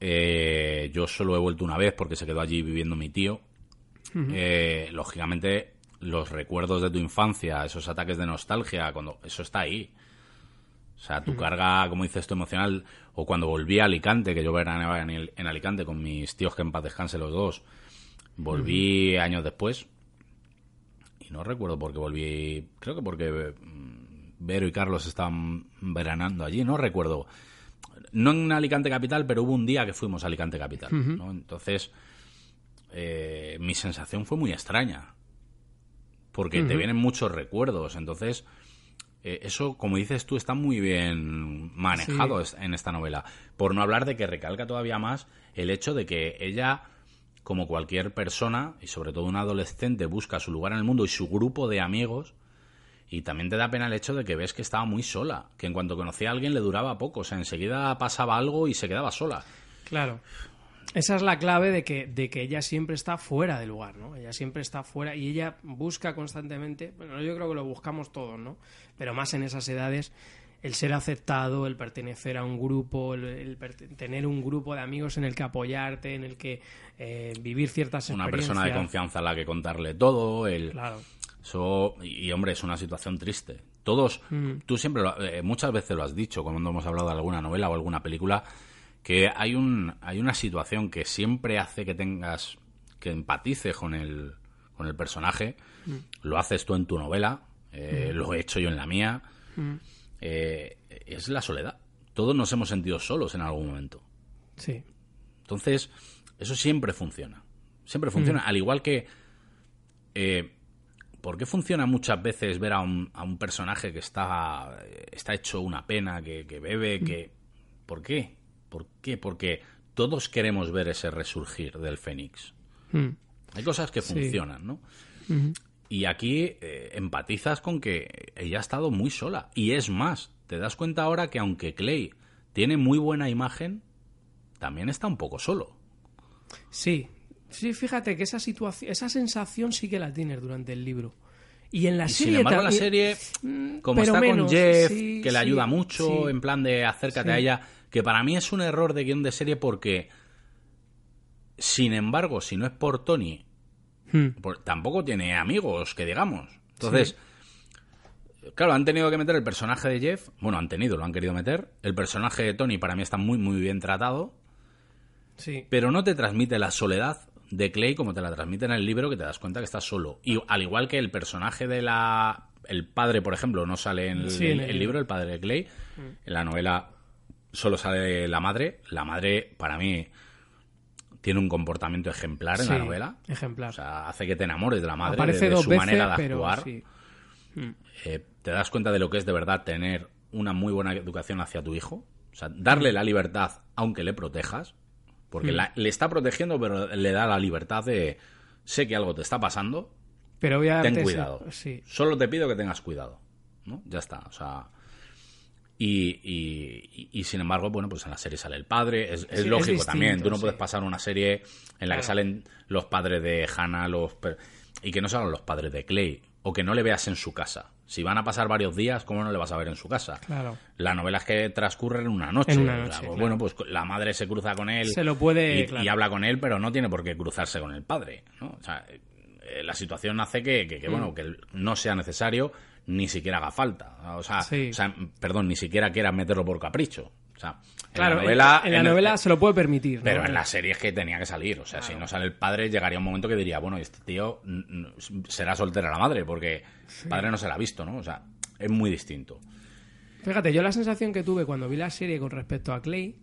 Eh, yo solo he vuelto una vez porque se quedó allí viviendo mi tío. Eh, lógicamente, los recuerdos de tu infancia, esos ataques de nostalgia, cuando eso está ahí. O sea, tu carga, como dices tú, emocional, o cuando volví a Alicante, que yo veraneaba en, el- en Alicante con mis tíos que en paz descanse los dos, volví años después, y no recuerdo por qué volví, creo que porque mm, Vero y Carlos estaban veranando allí, no recuerdo. No en Alicante Capital, pero hubo un día que fuimos a Alicante Capital, ¿no? Entonces, eh, mi sensación fue muy extraña. Porque te vienen muchos recuerdos. Entonces, eh, eso, como dices tú, está muy bien manejado en esta novela. Por no hablar de que recalca todavía más el hecho de que ella, como cualquier persona, y sobre todo un adolescente, busca su lugar en el mundo y su grupo de amigos. Y también te da pena el hecho de que ves que estaba muy sola, que en cuanto conocía a alguien le duraba poco, o sea, enseguida pasaba algo y se quedaba sola. Claro. Esa es la clave de que, de que ella siempre está fuera del lugar, ¿no? Ella siempre está fuera y ella busca constantemente, bueno, yo creo que lo buscamos todos, ¿no? Pero más en esas edades, el ser aceptado, el pertenecer a un grupo, el, tener un grupo de amigos en el que apoyarte, en el que eh, vivir ciertas Una persona de confianza a la que contarle todo, el... Claro. Y hombre, es una situación triste. Todos, mm. tú siempre, eh, muchas veces lo has dicho cuando hemos hablado de alguna novela o alguna película, que hay, un, hay una situación que siempre hace que tengas, que empatices con el, con el personaje. Mm. Lo haces tú en tu novela, eh, mm. lo he hecho yo en la mía. Eh, es la soledad. Todos nos hemos sentido solos en algún momento. Sí. Entonces, eso siempre funciona. Siempre funciona. Al igual que. Eh, ¿Por qué funciona muchas veces ver a un, a un personaje que está, está hecho una pena, que, que bebe, que. ¿Por qué? ¿Por qué? Porque todos queremos ver ese resurgir del Fénix. Hmm. Hay cosas que funcionan, ¿no? Y aquí eh, empatizas con que ella ha estado muy sola. Y es más, te das cuenta ahora que aunque Clay tiene muy buena imagen, también está un poco solo. Sí, sí, fíjate que esa situación, esa sensación sí que la tienes durante el libro. Y en la serie. Sin embargo, la serie, mm, como está con Jeff, que le ayuda mucho, en plan de acércate a ella, que para mí es un error de guion de serie porque, sin embargo, si no es por Tony, hmm. tampoco tiene amigos, que digamos. Entonces, claro, han tenido que meter el personaje de Jeff, bueno, han tenido, lo han querido meter. El personaje de Tony para mí está muy, muy bien tratado. Sí. Pero no te transmite la soledad de Clay como te la transmite en el libro, que te das cuenta que estás solo. Y al igual que el personaje de la. El padre, por ejemplo, no sale en el, libro, el padre de Clay. Hmm. En la novela solo sale la madre. La madre, para mí, tiene un comportamiento ejemplar en la novela. Ejemplar. O sea, hace que te enamores de la madre, de, su manera de actuar. Mm. Eh, te das cuenta de lo que es de verdad tener una muy buena educación hacia tu hijo. O sea, darle la libertad aunque le protejas. Porque mm. le está protegiendo, pero le da la libertad de sé que algo te está pasando. Pero voy a ten cuidado. Solo te pido que tengas cuidado. ¿no? Ya está. O sea, y, y, sin embargo, bueno, pues en la serie sale el padre, es, lógico también. Tú no puedes pasar una serie en la que salen los padres de Hannah los, y que no salgan los padres de Clay, o que no le veas en su casa. Si van a pasar varios días, ¿cómo no le vas a ver en su casa? Claro. La novela es que transcurre en una noche. Pues bueno, pues la madre se cruza con él. Se lo puede. Y, habla con él, pero no tiene por qué cruzarse con el padre. ¿no? O sea, eh, la situación hace que, que, bueno, mm. que no sea necesario ni siquiera haga falta. O sea, perdón, ni siquiera quiera meterlo por capricho. O sea, claro, en la novela, se lo puede permitir. Pero en la serie es que tenía que salir. O sea, si no sale el padre, llegaría un momento que diría, bueno, este tío será soltera la madre, porque el padre no se la ha visto, ¿no? O sea, es muy distinto. Fíjate, yo la sensación que tuve cuando vi la serie con respecto a Clay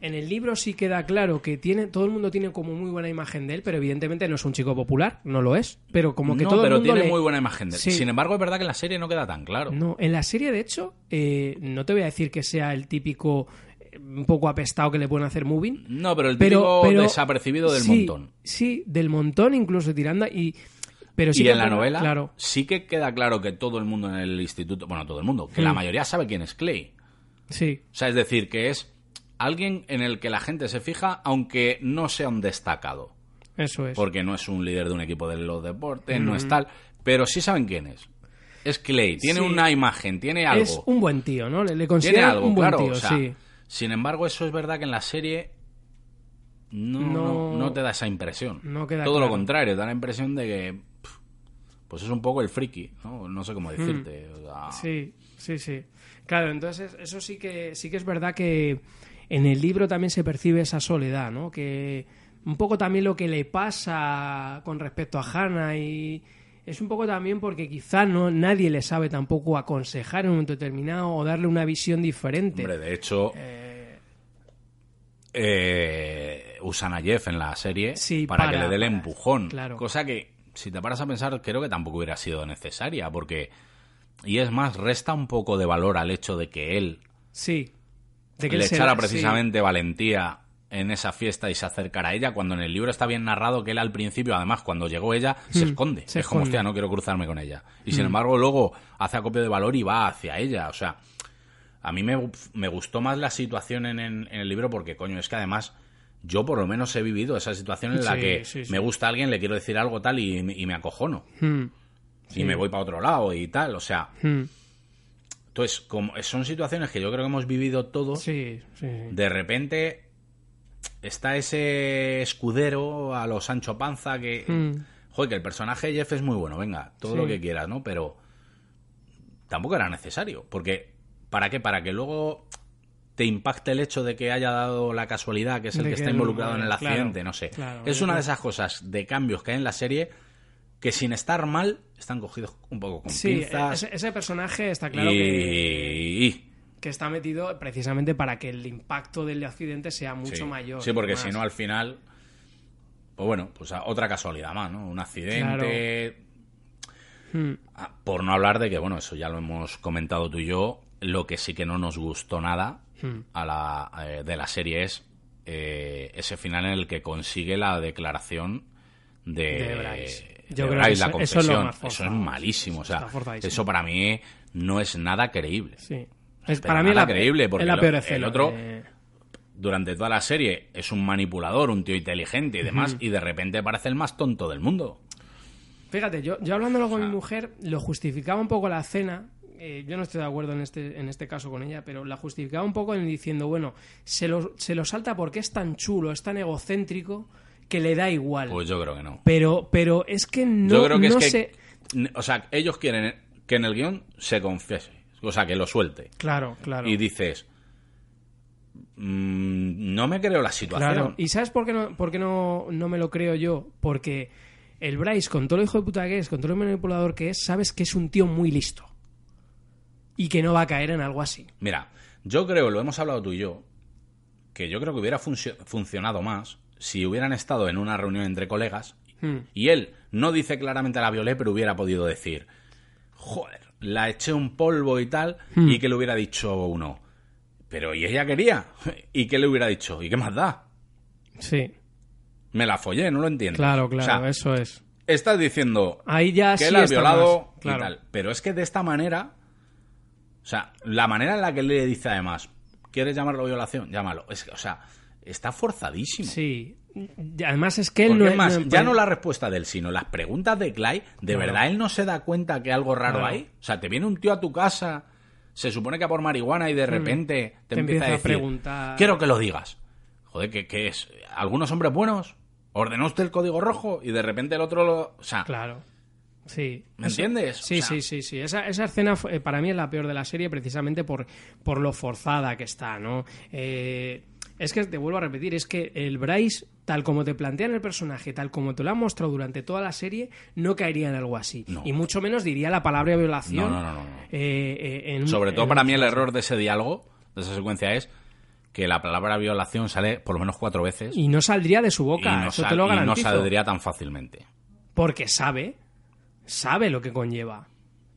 en el libro sí queda claro que tiene todo el mundo tiene como muy buena imagen de él, pero evidentemente no es un chico popular, no lo es. Pero como que todo pero el mundo tiene muy buena imagen de él. Sin embargo, es verdad que en la serie no queda tan claro. No, en la serie, de hecho, eh, no te voy a decir que sea el típico eh, un poco apestado que le pueden hacer moving. No, pero el típico desapercibido del montón. Sí, del montón, incluso tirando y. Pero sí y en la novela claro. sí que queda claro que todo el mundo en el instituto, bueno, todo el mundo, que la mm. mayoría sabe quién es Clay. Sí. O sea, es decir, que es alguien en el que la gente se fija aunque no sea un destacado. Eso es. Porque no es un líder de un equipo de los deportes, no es tal, pero sí saben quién es. Es Clay, tiene una imagen, tiene algo. Es un buen tío, ¿no? Le, considera algo, un buen tío, sí. Sin embargo, eso es verdad que en la serie no, no, te da esa impresión. No queda Todo lo contrario, da la impresión de que pues es un poco el friki, ¿no? No sé cómo hmm. decirte. Sí, sí, sí. Claro, entonces eso sí que sí que es verdad que en el libro también se percibe esa soledad, ¿no? Que un poco también lo que le pasa con respecto a Hannah y es un poco también porque quizá no nadie le sabe tampoco aconsejar en un momento determinado o darle una visión diferente. Hombre, de hecho, eh... Eh, usan a Jeff en la serie Sí, para, para- que le dé el empujón. claro. Cosa que, si te paras a pensar, creo que tampoco hubiera sido necesaria, porque... Y es más, resta un poco de valor al hecho de que él Sí. De que le echara sí. precisamente valentía en esa fiesta y se acercara a ella, cuando en el libro está bien narrado que él al principio, además, cuando llegó ella, se Mm, esconde. se es como, hostia, no quiero cruzarme con ella. Y Mm. sin embargo, luego hace acopio de valor y va hacia ella. O sea, a mí me, me gustó más la situación en, en- en el libro porque, coño, es que además yo por lo menos he vivido esa situación en la Sí, que sí, me gusta alguien, le quiero decir algo tal y, y me acojono. Mm, Y me voy para otro lado y tal. O sea, mm. Entonces, como son situaciones que yo creo que hemos vivido todos Sí, sí, sí. de repente está ese escudero a los Sancho Panza que... Mm. Joder, que el personaje de Jeff es muy bueno, venga, todo lo que quieras, ¿no? Pero tampoco era necesario, porque ¿para qué? Para que luego te impacte el hecho de que haya dado la casualidad, que es el De que, que está el- involucrado en el claro, accidente, no sé. claro, es una de esas cosas de cambios que hay en la serie que sin estar mal están cogidos un poco con Sí, pinzas ese, ese personaje está claro y... que, está metido precisamente para que el impacto del accidente sea mucho sí. mayor. Sí, porque si no, al final. Pues bueno, pues otra casualidad más, ¿no? Un accidente. Mm, Ah, Por no hablar de que, bueno, eso ya lo hemos comentado tú y yo. Lo que sí que no nos gustó nada Hmm. a la, eh, de la serie es eh, ese final en el que consigue la declaración de, De Bryce. Yo creo Bryce, que la eso- eso es confesión. lo más Eso es malísimo. O sea, eso para mí no es nada creíble. Sí. Es, para mí nada la, creíble, porque es la peor el escena. otro- de- durante toda la serie es un manipulador, un tío inteligente y demás, y de repente parece el más tonto del mundo. Fíjate, yo, yo hablándolo con O sea- mi mujer, lo justificaba un poco la cena. eh, yo no estoy de acuerdo en este, en este caso con ella, pero la justificaba un poco en diciendo, bueno, se lo, se lo salta porque es tan chulo, es tan egocéntrico, que le da igual. Pues yo creo que no. pero, pero es que no, yo creo que no es que. O sea, ellos quieren que en el guion se confiese. O sea, que lo suelte. Claro, claro. Y dices. mm, no me creo la situación. Claro. ¿Y sabes por qué, no, por qué no, no me lo creo yo? Porque el Bryce, con todo lo hijo de puta que es, con todo lo manipulador que es, sabes que es un tío muy listo. Y que no va a caer en algo así. Mira, yo creo, lo hemos hablado tú y yo, que yo creo que hubiera funcio- funcionado más si hubieran estado en una reunión entre colegas Hmm. y él no dice claramente la violé, pero hubiera podido decir, joder, la eché un polvo y tal, Hmm. y que le hubiera dicho uno, pero ¿y ella quería? ¿Y qué le hubiera dicho? ¿Y qué más da? Sí, Me la follé, no lo entiendo. claro, O claro, sea, eso es. estás diciendo Ahí ya que sí él ha está violado más, claro. y tal. Pero es que de esta manera, o sea, la manera en la que le dice además, ¿quieres llamarlo violación? Llámalo. Es que, o sea, está forzadísimo. Sí. Además es que él no es más, no- ya no la respuesta de él, sino las preguntas de Clay, ¿de verdad él no se da cuenta que algo raro hay? O sea, te viene un tío a tu casa, se supone que a por marihuana y de repente te, Te empieza empieza a decir, preguntar. quiero que lo digas. Joder, ¿qué, qué es? ¿Algunos hombres buenos? ¿Ordenó usted el código rojo? Y de repente el otro lo... O sea, Claro. Sí. ¿Me entiendes? Sí, O sea- sí, sí, sí. Esa, esa escena fue- eh, para mí es la peor de la serie precisamente por, por lo forzada que está, ¿no? Eh, es que te vuelvo a repetir, es que el Bryce, tal como te plantean el personaje, tal como te lo han mostrado durante toda la serie, no caería en algo así. No. Y mucho menos diría la palabra violación. No, no, no, no, no. eh, eh, en Sobre todo en para mí el error de ese diálogo, de esa secuencia, es que la palabra violación sale por lo menos cuatro veces Y no saldría de su boca, no, eso te lo y no garantizo. saldría tan fácilmente. Porque sabe, sabe lo que conlleva.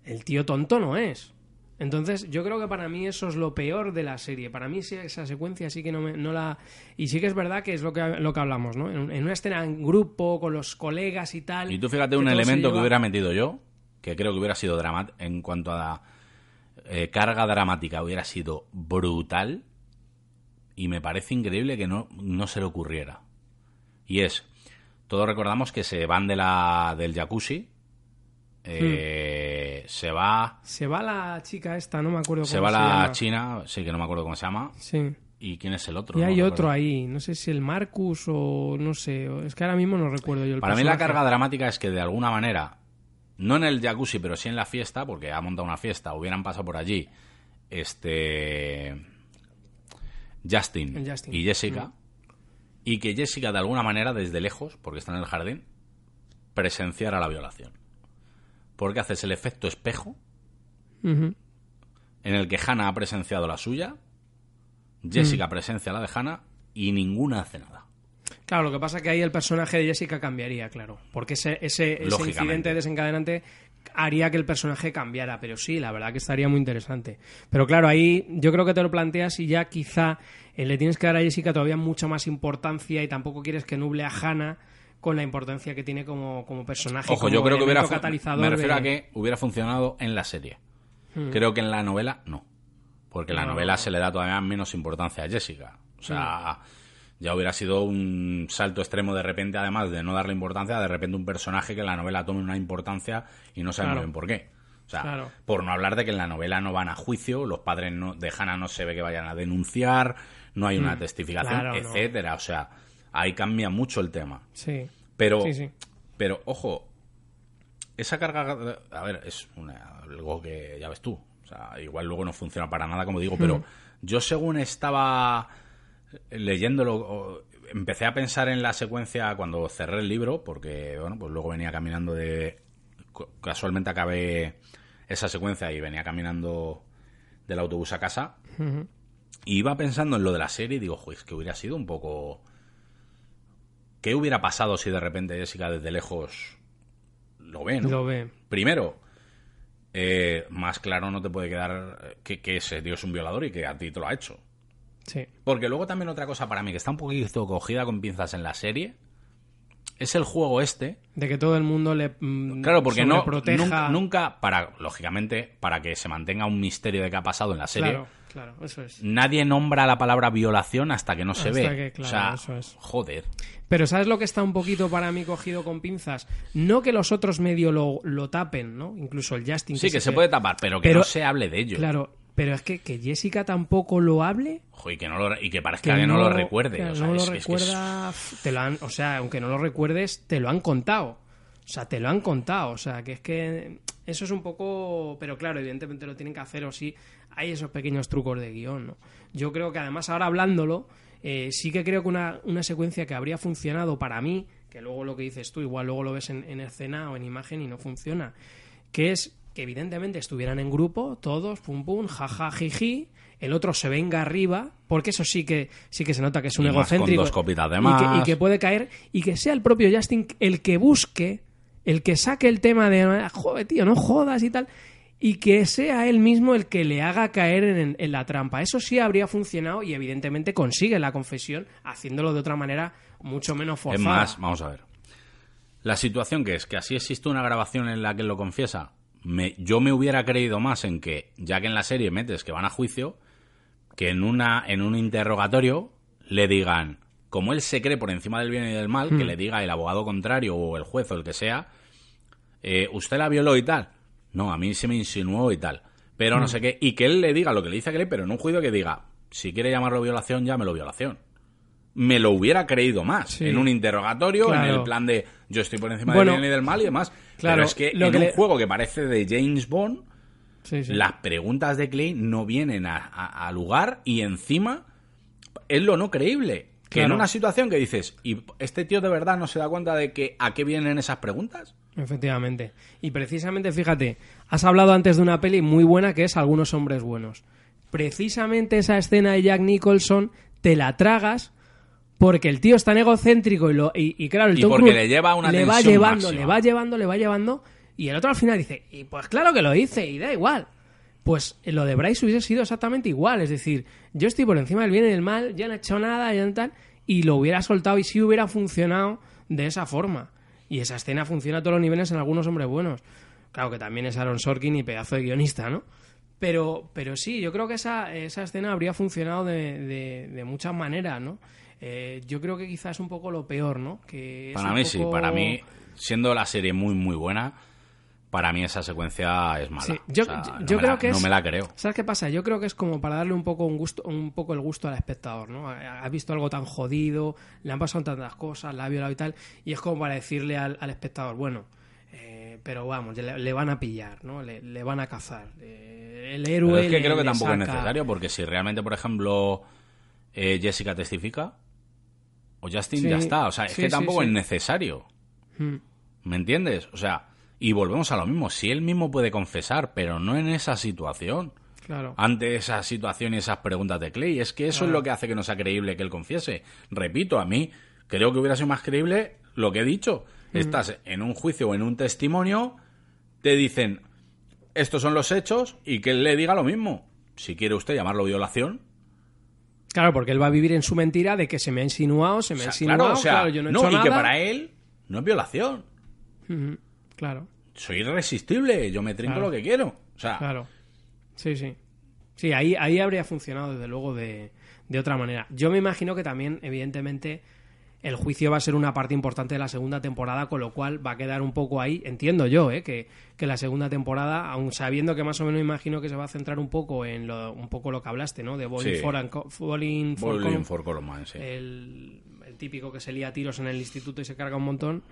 El tío tonto no es. Entonces, yo creo que para mí eso es lo peor de la serie. Para mí sí, esa secuencia sí que no, me, no la... Y sí que es verdad que es lo que, lo que hablamos, ¿no? En, en una escena en grupo, con los colegas y tal... Y tú fíjate un elemento que hubiera metido yo, que creo que hubiera sido dramático, en cuanto a eh, carga dramática, hubiera sido brutal y me parece increíble que no, no se le ocurriera. Y es, todos recordamos que se van de la, del jacuzzi, eh, se va, Se va la chica esta, no me acuerdo se cómo va se la llama. china, sí que no me acuerdo cómo se llama, Sí. y quién es el otro. Y hay otro ahí, no sé si el Marcus o no sé, es que ahora mismo no recuerdo yo el Para mí la carga dramática es que de alguna manera, no en el jacuzzi, pero sí en la fiesta, porque ha montado una fiesta, hubieran pasado por allí este Justin, y Jessica, y que Jessica de alguna manera desde lejos, porque está en el jardín, presenciara la violación. Porque haces el efecto espejo en el que Hannah ha presenciado la suya, Jessica Mm. presencia la de Hannah y ninguna hace nada. Claro, lo que pasa es que ahí el personaje de Jessica cambiaría, claro. Porque ese, ese, ese incidente desencadenante haría que el personaje cambiara. Pero sí, la verdad que estaría muy interesante. Pero claro, ahí yo creo que te lo planteas y ya quizá eh, le tienes que dar a Jessica todavía mucha más importancia y tampoco quieres que nuble a Hannah con la importancia que tiene como, como personaje. Ojo, yo creo que hubiera me refiero a que hubiera funcionado en la serie. Hmm. Creo que en la novela no. Porque en la novela se le da todavía menos importancia a Jessica. O sea, hmm. ya hubiera sido un salto extremo de repente, además de no darle importancia, de repente un personaje que en la novela tome una importancia y no sabe bien por qué. O sea, por no hablar de que en la novela no van a juicio, los padres no, de Hannah no se ve que vayan a denunciar, no hay una hmm. testificación, etcétera. O sea, ahí cambia mucho el tema. Sí. Pero, pero ojo, esa carga, a ver, es algo que ya ves tú. O sea, igual luego no funciona para nada, como digo, pero yo según estaba leyéndolo, empecé a pensar en la secuencia cuando cerré el libro, porque, bueno, pues luego venía caminando de... Casualmente acabé esa secuencia y venía caminando del autobús a casa. Y iba pensando en lo de la serie y digo, es que hubiera sido un poco ¿Qué hubiera pasado si de repente Jessica desde lejos lo ve? Lo ve. Primero, eh, más claro no te puede quedar que, que, ese tío es un violador y que a ti te lo ha hecho. Sí. Porque luego también otra cosa para mí que está un poquito cogida con pinzas en la serie es el juego este. De que todo el mundo le. Mm, claro, porque no. Nunca, nunca, para, lógicamente, para que se mantenga un misterio de qué ha pasado en la serie. Claro, claro, eso es. Nadie nombra la palabra violación hasta que no se ve. Que, claro, o sea, eso es. joder. Pero ¿sabes lo que está un poquito para mí cogido con pinzas? No que los otros medio lo, lo tapen, ¿no? Incluso el Justin. Sí, que, se, puede tapar, pero que no se hable de ello. Claro, pero es que, que Jessica tampoco lo hable. y que, no lo, y que parezca que, no, lo recuerde. o sea, no lo recuerda. Te lo han, o sea, aunque no lo recuerdes, te lo han contado. O sea, te lo han contado. O sea, que es que eso es un poco. Pero claro, evidentemente lo tienen que hacer o sí. Hay esos pequeños trucos de guion, ¿no? Yo creo que además ahora hablándolo eh, sí que creo que una, una, secuencia que habría funcionado para mí, que luego lo que dices tú, igual luego lo ves en, escena o en imagen y no funciona, que es que evidentemente estuvieran en grupo, todos, pum pum, jaja, jiji, el otro se venga arriba, porque eso sí que sí que se nota que es un egocéntrico Y, que, puede caer y que sea el propio Justin el que busque, el que saque el tema de joder, tío, no jodas y tal, y que sea él mismo el que le haga caer en, la trampa. Eso sí habría funcionado y evidentemente consigue la confesión haciéndolo de otra manera mucho menos forzada. Es más, vamos a ver. La situación que es que así existe una grabación en la que él lo confiesa. Me, yo me hubiera creído más en que, ya que en la serie metes que van a juicio, que en, una, en un interrogatorio le digan, como él se cree por encima del bien y del mal, que hmm. le diga el abogado contrario o el juez o el que sea, eh, usted la violó y tal no, a mí se me insinuó y tal. Pero no mm. sé qué. Y que él le diga lo que le dice a Clay, pero en un juicio que diga, si quiere llamarlo violación, llámelo violación. Me lo hubiera creído más. En un interrogatorio, en el plan de yo estoy por encima del bien y del mal y demás. Claro, pero es que en un juego que parece de James Bond, las preguntas de Clay no vienen a, lugar y encima es lo no creíble. Que en una situación que dices, ¿y este tío de verdad no se da cuenta de que a qué vienen esas preguntas? Efectivamente. Y precisamente, fíjate, has hablado antes de una peli muy buena que es Algunos hombres buenos. Precisamente esa escena de Jack Nicholson te la tragas porque el tío es tan egocéntrico y, lo, y, claro, el y porque le lleva una le va llevando, le va llevando, le va llevando y el otro al final dice, y pues claro que lo hice y da igual. Pues lo de Bryce hubiese sido exactamente igual, es decir, yo estoy por encima del bien y del mal, ya no he hecho nada, ya no tal, y lo hubiera soltado y sí hubiera funcionado de esa forma. Y esa escena funciona a todos los niveles en algunos hombres buenos. Claro que también es Aaron Sorkin y pedazo de guionista, ¿no? Pero, pero sí, yo creo que esa, esa escena habría funcionado de, de, muchas maneras, ¿no? Eh, yo creo que quizás es un poco lo peor, ¿no? Que para mí sí, para mí, siendo la serie muy, muy buena, para mí esa secuencia es mala. yo, creo que no me la creo. ¿Sabes qué pasa? Yo creo que es como para darle un poco un gusto, un poco el gusto al espectador, ¿no? Ha visto algo tan jodido, le han pasado tantas cosas, la ha violado y tal, y es como para decirle al, espectador, bueno, eh, pero vamos, le, van a pillar, ¿no? Le, van a cazar. Eh, el héroe. es que creo que tampoco es necesario, porque si realmente, por ejemplo, eh, Jessica testifica, o Justin ya está. O sea, es que tampoco es necesario. Hmm. ¿Me entiendes? O sea y volvemos a lo mismo, si él mismo puede confesar, pero no en esa situación. Claro. Ante esa situación y esas preguntas de Clay. Es que eso es lo que hace que no sea creíble que él confiese. Repito, a mí, creo que hubiera sido más creíble lo que he dicho. Estás en un juicio o en un testimonio, te dicen, estos son los hechos, y que él le diga lo mismo. Si quiere usted llamarlo violación, Claro, porque él va a vivir en su mentira de que se me ha insinuado, se me ha o sea, insinuado, claro, o sea, claro, yo no he no, hecho y que para él no es violación. Claro, Soy irresistible, yo me trinco Claro. lo que quiero. O sea, claro. Sí, sí. Sí, ahí, ahí habría funcionado desde luego de, de otra manera. Yo me imagino que también, evidentemente, el juicio va a ser una parte importante de la segunda temporada, con lo cual va a quedar un poco ahí. Entiendo yo, ¿eh? que, que la segunda temporada, aun sabiendo que más o menos imagino que se va a centrar un poco en lo, un poco lo que hablaste, ¿no? De Bowling Sí. for, for for sí. el, el típico que se lía tiros en el instituto y se carga un montón,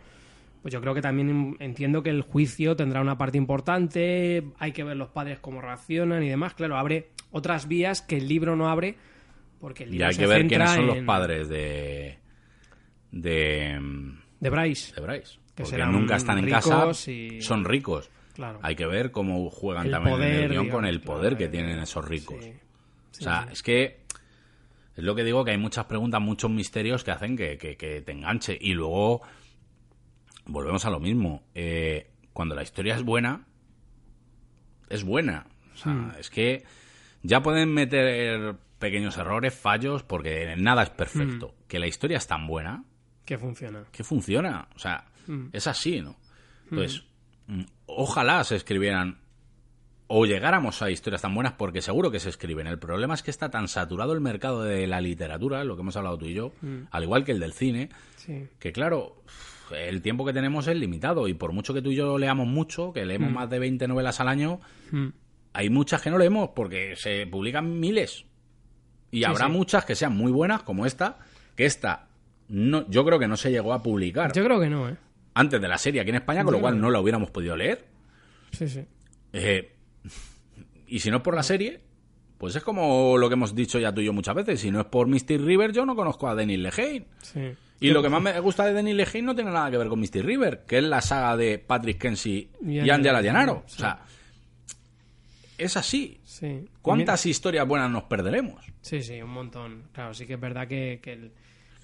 pues yo creo que también entiendo que el juicio tendrá una parte importante, hay que ver los padres cómo reaccionan y demás. Claro, abre otras vías que el libro no abre, porque el y libro hay se que ver quiénes son los padres de. de. de Bryce. de Bryce. Que Porque nunca están en casa, y- son ricos. Claro. Hay que ver cómo juegan El también en el guion digamos, con el claro, poder que tienen esos ricos. Sí. o sea, es que es lo que digo, que hay muchas preguntas, muchos misterios que hacen que, que- que te enganche. Y luego volvemos a lo mismo. Eh, cuando la historia es buena, es buena. O sea, Hmm. es que ya pueden meter pequeños errores, fallos, porque nada es perfecto. Hmm. Que la historia es tan buena Que funciona. que funciona. O sea, Hmm. es así, ¿no? Entonces, mm, ojalá se escribieran o llegáramos a historias tan buenas porque seguro que se escriben. El problema es que está tan saturado el mercado de la literatura, lo que hemos hablado tú y yo, al igual que el del cine, Sí. que claro, el tiempo que tenemos es limitado y por mucho que tú y yo leamos mucho, que leemos más de 20 novelas al año, Mm. hay muchas que no leemos porque se publican miles. Y habrá sí. muchas que sean muy buenas, como esta, que esta no, yo creo que no se llegó a publicar Yo creo que no, ¿eh? antes de la serie aquí en España, con lo cual no la hubiéramos podido leer. Sí, sí. Eh, y si no es por la serie, pues es como lo que hemos dicho ya tú y yo muchas veces. Si no es por Misty River, yo no conozco a Denis Lehane. sí. Y lo que más me gusta de Denis Lehane no tiene nada que ver con Misty River, que es la saga de Patrick Kensi Y y Angela Llanaro. O sea, es así. sí. ¿Cuántas historias buenas nos perderemos? Sí, sí, un montón. Claro, sí que es verdad que, que, el-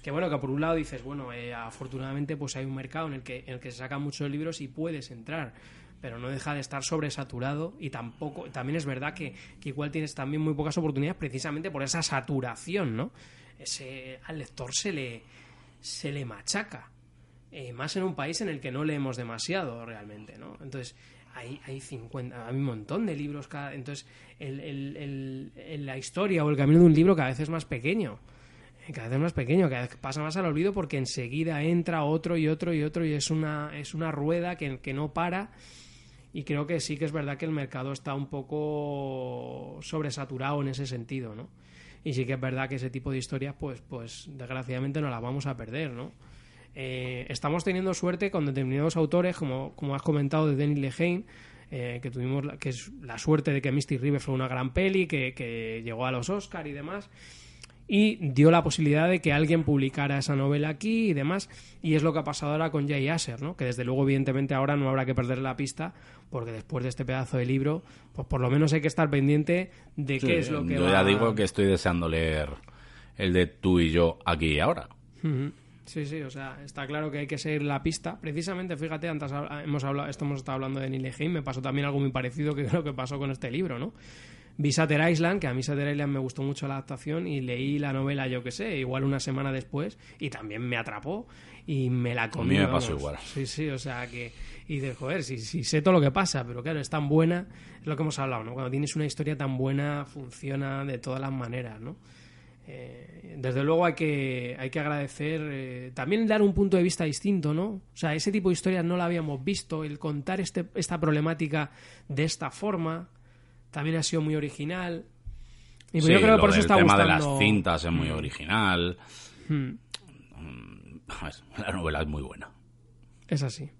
que, bueno, que por un lado dices, bueno, eh, afortunadamente pues hay un mercado en el que, en el que se sacan muchos libros y puedes entrar, pero no deja de estar sobresaturado y tampoco, también es verdad que, igual tienes también muy pocas oportunidades precisamente por esa saturación, ¿no? Ese, al lector se le, se le machaca. Eh, más en un país en el que no leemos demasiado realmente, ¿no? Entonces, hay, hay 50, hay un montón de libros cada... Entonces, el, la historia o el camino de un libro cada vez es más pequeño. Eh, Cada vez más pequeño, cada vez pasa más al olvido porque enseguida entra otro y otro y otro y es una, es una rueda que, que no para y creo que sí que es verdad que el mercado está un poco sobresaturado en ese sentido, ¿no? Y sí que es verdad que ese tipo de historias, pues, pues desgraciadamente no las vamos a perder, ¿no? Eh, estamos teniendo suerte con determinados autores, como, como has comentado de Denis Lehane, eh, que tuvimos la, que es la suerte de que Misty River fue una gran peli, que, que llegó a los Oscar y demás, y dio la posibilidad de que alguien publicara esa novela aquí y demás, y es lo que ha pasado ahora con Jay Asher, ¿no? que desde luego evidentemente ahora no habrá que perder la pista, porque después de este pedazo de libro, pues por lo menos hay que estar pendiente de qué es lo que yo va ya digo que estoy deseando leer el de tú y yo aquí y ahora. Sí, sí, o sea, está claro que hay que seguir la pista. Precisamente, fíjate, antes hemos hablado, esto hemos estado hablando de Neil Gaiman, me pasó también algo muy parecido que creo que pasó con este libro, ¿no? Vi Shutter Island, que a mí Shutter Island me gustó mucho la adaptación y leí la novela, yo que sé, igual una semana después y también me atrapó y me la comí. mí me pasó igual. Sí, sí, o sea que... Y de joder, si, si sé todo lo que pasa, pero claro, es tan buena, es lo que hemos hablado, ¿no? Cuando tienes una historia tan buena, funciona de todas las maneras, ¿no? Eh, desde luego hay que, hay que agradecer, eh, también dar un punto de vista distinto, ¿no? O sea, ese tipo de historias no la habíamos visto, el contar este, esta problemática de esta forma también ha sido muy original. Y Sí, yo creo que por eso está tema gustando... de las cintas es muy original. Mm, Mm, La novela es muy buena. es así.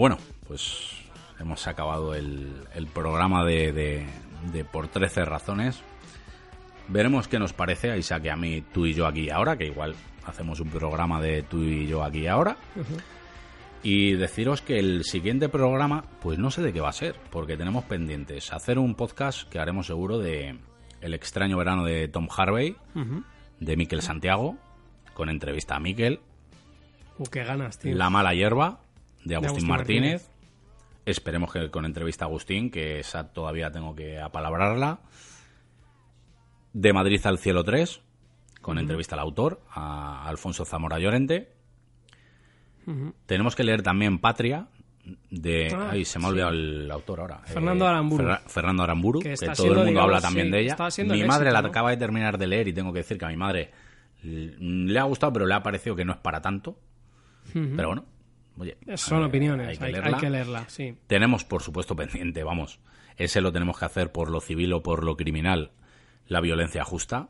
Bueno, pues hemos acabado el, el programa de, de- de Por 13 Razones. Veremos qué nos parece a Isaac y a mí, tú y yo aquí ahora, que igual hacemos un programa de tú y yo aquí ahora. Y deciros que el siguiente programa, pues no sé de qué va a ser, porque tenemos pendientes hacer un podcast que haremos seguro de El extraño verano de Tom Harvey, de Miquel Santiago, con entrevista a Miquel, Uh, qué ganas, tío. La mala hierba, de Agustín, Agustín Martínez. Esperemos que con entrevista a Agustín, que esa todavía tengo que apalabrarla. De Madrid al cielo 3, con entrevista al autor, a Alfonso Zamora Llorente. Tenemos que leer también Patria, de... Ah, ay, se me ha olvidado el autor ahora. Fernando Aramburu. Ferra- Fernando Aramburu, Que todo el mundo habla también sí, de ella. Mi madre éxito, la ¿no? acaba de terminar de leer y tengo que decir que a mi madre le ha gustado, pero le ha parecido que no es para tanto. Pero bueno, oye. Son opiniones, hay que hay, hay leerla. que leerla, sí. Tenemos, por supuesto, pendiente, vamos. Ese lo tenemos que hacer por lo civil o por lo criminal. La violencia justa.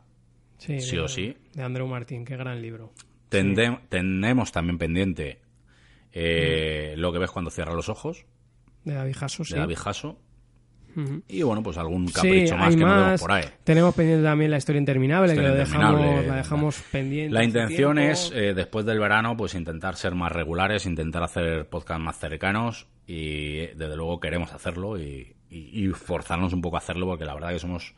Sí, Sí de- o sí. De Andreu Martín, qué gran libro. Tende- Tenemos también pendiente eh, lo que ves cuando cierras los ojos, De David Jasso, sí. de David Jasso. Y bueno, pues algún Sí, capricho más que nos vemos más. por ahí. Tenemos pendiente también la historia interminable, Historia que lo interminable. dejamos, la dejamos pendiente. La intención es, eh, después del verano, pues intentar ser más regulares, intentar hacer podcasts más cercanos y desde luego queremos hacerlo y, y- y forzarnos un poco a hacerlo porque la verdad que somos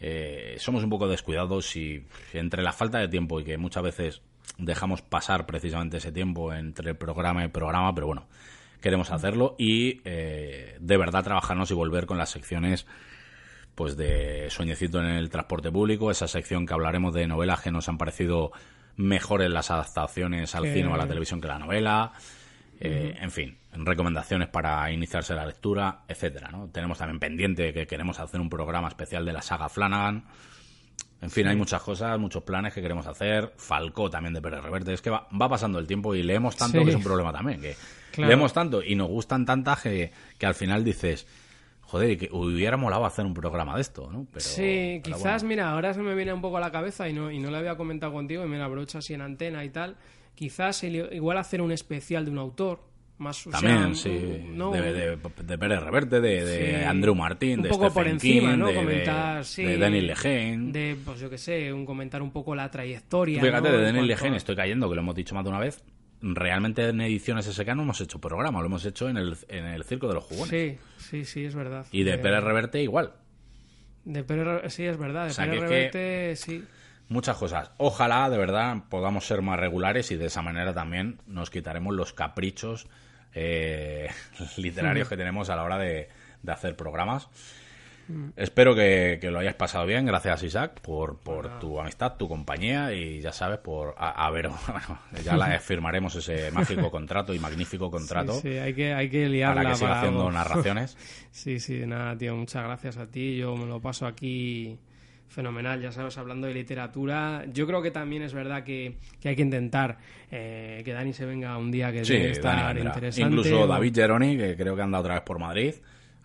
eh, somos un poco descuidados y entre la falta de tiempo y que muchas veces dejamos pasar precisamente ese tiempo entre programa y programa, pero bueno, queremos hacerlo y eh, de verdad trabajarnos y volver con las secciones pues de Sueñecito en el transporte público, esa sección que hablaremos de novelas que nos han parecido mejores las adaptaciones al cine o a la televisión que la novela, eh, en fin, recomendaciones para iniciarse la lectura, etcétera, ¿no? Tenemos también pendiente que queremos hacer un programa especial de la saga Flanagan. En fin, hay muchas cosas, muchos planes que queremos hacer. Falcó también de Pérez Reverte. Es que va, va pasando el tiempo y leemos tanto Sí. que es un problema también. Que Claro. leemos tanto y nos gustan tantas que, que al final dices, joder, que hubiera molado hacer un programa de esto, ¿no? Pero, sí, pero quizás, bueno. mira, ahora se me viene un poco a la cabeza y no, y no lo había comentado contigo y me la brocha así en antena y tal. Quizás el- igual hacer un especial de un autor, más o sea, También, un- sí. no, de, de, de Pérez Reverte, de, de Sí. Andrew Martín, un de poco por Stephen encima, King, ¿no? de, comentar, sí, de Denis Lehane. de, pues yo qué sé, un comentar un poco la trayectoria. Fíjate, ¿no? de En Denis cuanto Lehane a- estoy cayendo, que lo hemos dicho más de una vez. Realmente en ediciones SK no hemos hecho programa, lo hemos hecho en el, en el Circo de los Jugones. Sí, sí, sí, es verdad. Y de Pérez Reverte igual. De Pérez- sí, es verdad. De O sea, Pérez Reverte, sí. Muchas cosas. Ojalá, de verdad, podamos ser más regulares y de esa manera también nos quitaremos los caprichos eh, literarios que tenemos a la hora de, de hacer programas. Espero que, que lo hayas pasado bien. Gracias, Isaac, por, por tu amistad, tu compañía y ya sabes, por a, a ver, bueno, ya la firmaremos ese mágico contrato y magnífico contrato Sí, sí, hay que, hay que liarla para que siga para haciendo algo. narraciones. Sí, sí, nada, tío, muchas gracias a ti. Yo me lo paso aquí fenomenal, ya sabes, hablando de literatura. Yo creo que también es verdad que, que hay que intentar eh, que Dani se venga un día que Sí, debe estar Dani interesante. Incluso David Geroni, que creo que anda otra vez por Madrid.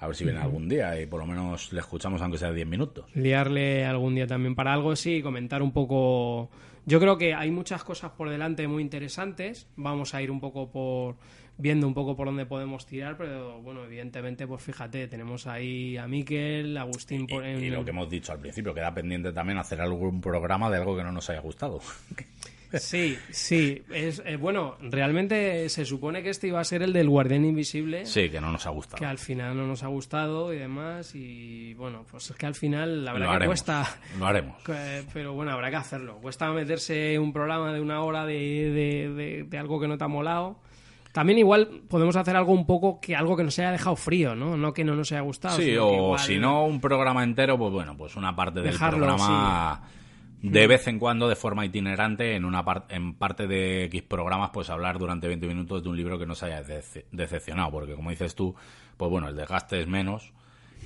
A ver si viene algún día y por lo menos le escuchamos aunque sea 10 minutos. liarle algún día también para algo, sí, comentar un poco. Yo creo que hay muchas cosas por delante muy interesantes. Vamos a ir un poco por viendo un poco por dónde podemos tirar, pero bueno, evidentemente, pues fíjate, tenemos ahí a Miquel, Agustín por Y, y lo que hemos dicho al principio, queda pendiente también hacer algún programa de algo que no nos haya gustado. Sí, sí, es eh, bueno, realmente se supone que este iba a ser el del Guardián Invisible. Sí, que no nos ha que gustado. al final no nos ha gustado y demás y bueno pues es que al final la Lo verdad que haremos. cuesta Lo haremos. que- pero bueno habrá que hacerlo cuesta meterse un programa de una hora de, de, de- de algo que no te ha molado también igual podemos hacer algo un poco que algo que nos haya dejado frío no no que no nos haya gustado Sí, que o igual- si no, un programa entero, pues bueno, pues una parte del Dejarlo, programa de vez en cuando de forma itinerante en una par- en parte de X programas pues hablar durante 20 minutos de un libro que nos haya dece- decepcionado porque como dices tú pues bueno el desgaste es menos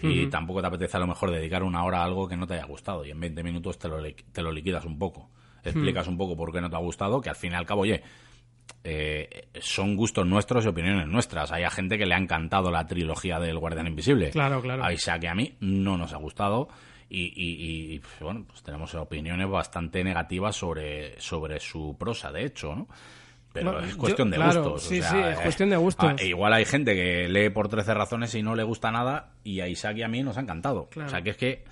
y tampoco te apetece a lo mejor dedicar una hora a algo que no te haya gustado y en 20 minutos te lo, li- te lo liquidas un poco explicas un poco por qué no te ha gustado que al fin y al cabo oye eh, son gustos nuestros y opiniones nuestras. Hay a gente que le ha encantado la trilogía del Guardián Invisible. Claro, claro. A Isaac y a mí no nos ha gustado. Y, y- y, pues, bueno, pues tenemos opiniones bastante negativas sobre, sobre su prosa, de hecho, ¿no? pero Bueno, es yo- cuestión de claro, gustos. o sí, sea, sí, es eh, cuestión de gustos. ah, igual hay gente que lee por 13 razones y no le gusta nada, y a Isaac y a mí nos ha encantado. Claro. O sea, que es que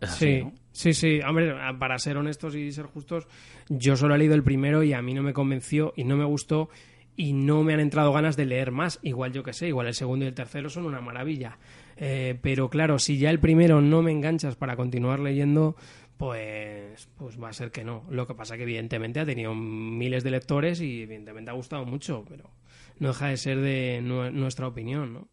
es así, Sí, ¿no? sí, sí. Hombre, para ser honestos y ser justos, yo solo he leído el primero y a mí no me convenció y no me gustó y no me han entrado ganas de leer más. Igual yo que sé, igual el segundo y el tercero son una maravilla. Eh, pero claro, si ya el primero no me enganchas para continuar leyendo, pues, pues va a ser que no. Lo que pasa que evidentemente ha tenido miles de lectores y evidentemente ha gustado mucho, pero no deja de ser de nue- nuestra opinión, ¿no?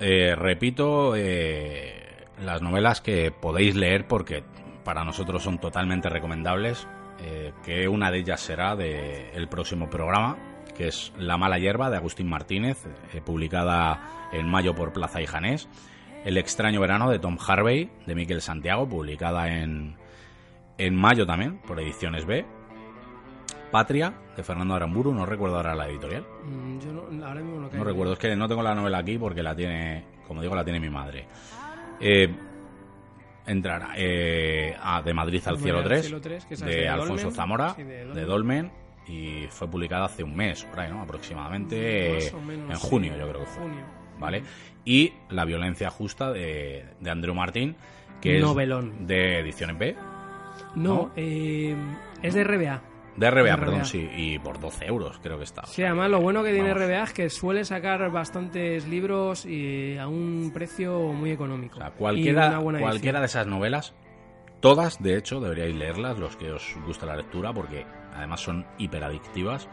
Eh, repito, eh, las novelas que podéis leer porque para nosotros son totalmente recomendables, eh, que una de ellas será del próximo programa, que es La mala hierba de Agustín Martínez, publicada en mayo por Plaza y Janés, El extraño verano de Tom Harvey de Miquel Santiago, publicada en, en mayo también por Ediciones B, Patria de Fernando Aramburu, no recuerdo ahora la editorial. Mm, Yo no, ahora mismo no recuerdo, es que no tengo la novela aquí porque la tiene, como digo, la tiene mi madre. Eh, entrará eh, a De Madrid al cielo Madrid al 3, cielo 3, que esa es de de Alfonso Dolmen. Zamora, de de Dolmen. Y fue publicada hace un mes, por ahí, ¿no? Aproximadamente Más o menos, en sí, junio, yo creo que fue. junio. ¿Vale? Y La violencia justa de, de Andrew Martín, que Novelón. es de Ediciones B, No, ¿No? eh, es de RBA. De RBA, De perdón, sí, y por 12 euros creo que está. Sí, además lo bueno que tiene Vamos. RBA es que suele sacar bastantes libros y a un precio muy económico. O sea, cualquiera, cualquiera de esas novelas, todas, de hecho, deberíais leerlas, los que os gusta la lectura, porque además son hiperadictivas.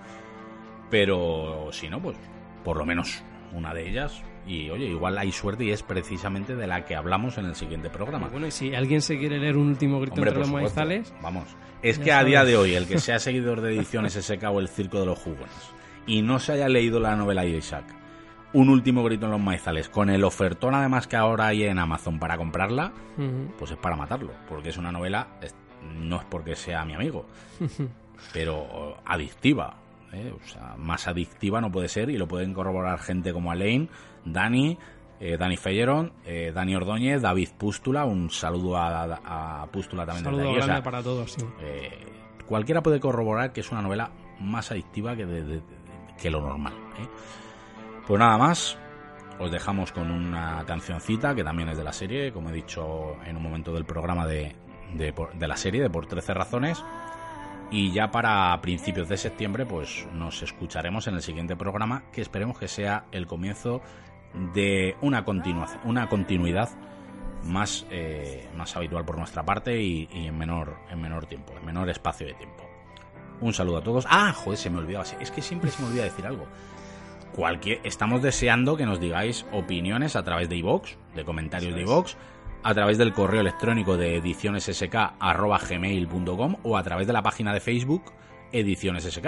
Pero si no, pues por lo menos una de ellas. Y oye, igual hay suerte y es precisamente de la que hablamos en el siguiente programa. Bueno, y si alguien se quiere leer un último grito Hombre, entre los maizales, Vamos. Es que a día de hoy, el que sea seguidor de ediciones SK o el Circo de los Jugones y no se haya leído la novela de Isaac, Un último grito en los maizales, con el ofertón además que ahora hay en Amazon para comprarla, pues es para matarlo, porque es una novela, no es porque sea mi amigo, pero adictiva. ¿Eh? O sea, más adictiva no puede ser y lo pueden corroborar gente como Alain, Dani, eh, Dani Felleron, eh, Dani Ordóñez, David Pústula, un saludo a, a Pústula también desde saludo aquí. o sea, para todos. sí. eh, cualquiera puede corroborar que es una novela más adictiva que, de- de- que lo normal. Pues nada más, os dejamos con una cancioncita que también es de la serie, como he dicho en un momento del programa de, de, de la serie, de Por 13 Razones. Y ya para principios de septiembre, pues nos escucharemos en el siguiente programa, que esperemos que sea el comienzo de una continuación, una continuidad más, eh, más habitual por nuestra parte y, y en menor, en menor tiempo, en menor espacio de tiempo. Un saludo a todos. Ah, joder, se me olvidaba. Es que siempre se me olvida decir algo. Cualquier, estamos deseando que nos digáis opiniones a través de iVox, de comentarios de iVox, a través del correo electrónico de edicionessk.gmail.com o a través de la página de Facebook Ediciones SK.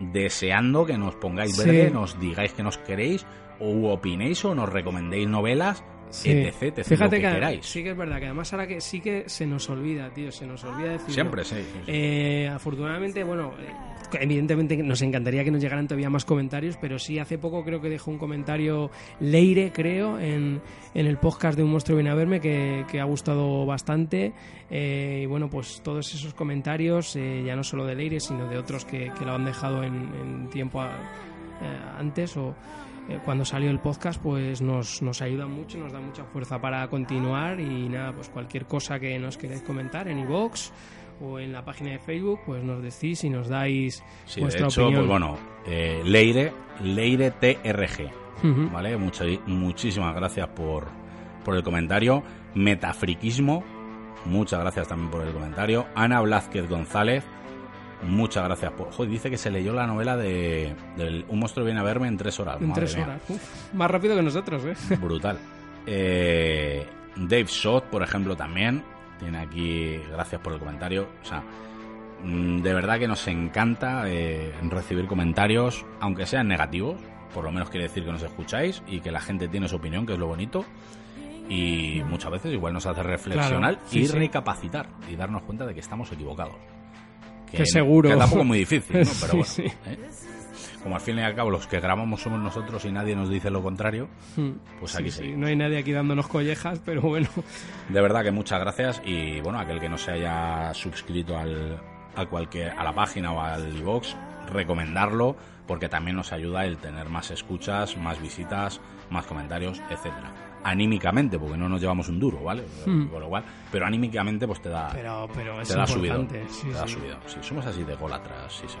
Deseando que nos pongáis Sí. verde, nos digáis que nos queréis, o opinéis o nos recomendéis novelas, Sí. etc, etc, Fíjate que, que, queráis. sí que es verdad que además ahora que sí que se nos olvida, tío, se nos olvida decir Siempre, sí. sí, sí. Eh, afortunadamente, bueno, eh, evidentemente nos encantaría que nos llegaran todavía más comentarios, pero sí, hace poco creo que dejó un comentario Leire, creo, en, en el podcast de Un monstruo viene a verme, que, que ha gustado bastante. Eh, y bueno, pues todos esos comentarios, eh, ya no solo de Leire, sino de otros que, que lo han dejado en, en tiempo a- eh, antes o eh, cuando salió el podcast, pues nos, nos ayuda mucho, nos da mucha fuerza para continuar y nada, pues cualquier cosa que nos queráis comentar en iVoox o en la página de Facebook, pues nos decís y nos dais Sí, de hecho, opinión. pues bueno, eh, Leire, Leire TRG, Ujú. ¿vale? Mucha- muchísimas gracias por, por el comentario. Metafriquismo muchas gracias también por el comentario. Ana Blázquez González, muchas gracias por... Joder, dice que se leyó la novela de, Un monstruo viene a verme en tres horas. En madre tres horas. Uf, más rápido que nosotros, ¿eh? Brutal. Eh, Dave Shot, por ejemplo, también. Tiene aquí, gracias por el comentario. O sea, mm, de verdad que nos encanta eh, recibir comentarios, aunque sean negativos. Por lo menos quiere decir que nos escucháis y que la gente tiene su opinión, que es lo bonito. Y muchas veces igual nos hace reflexionar Claro, sí, y sí. recapacitar y darnos cuenta de que estamos equivocados. Que seguro. Que tampoco es muy difícil, ¿no? Pero bueno. sí. ¿eh? Como al fin y al cabo los que grabamos somos nosotros y nadie nos dice lo contrario, Hmm. pues aquí sí. No hay nadie aquí dándonos collejas, pero bueno. De verdad que muchas gracias y bueno, aquel que no se haya suscrito al, a, cualquier, a la página o al iVox, recomendarlo porque también nos ayuda el tener más escuchas, más visitas, más comentarios, etcétera. Anímicamente, porque no nos llevamos un duro, ¿vale? Con lo cual, pero anímicamente pues te da, Pero, pero es te da subido. Sí, te da sí. subido. Sí, somos así de golatras, sí, sí.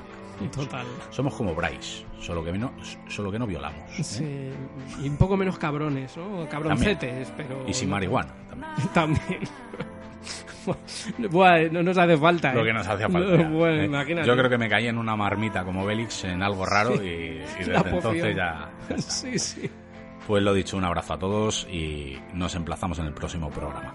Total. Somos como Bryce, solo que no, solo que no violamos. ¿eh? Sí, y un poco menos cabrones, ¿no? Cabroncetes, pero... Y sin marihuana también. También. Buah, no nos hace falta. Lo ¿eh? que nos hacía falta. No, bueno, ¿eh? Yo creo que me caí en una marmita como Bélix en algo raro y, y desde entonces ya. ya. Sí, sí. Pues lo dicho, un abrazo a todos y nos emplazamos en el próximo programa.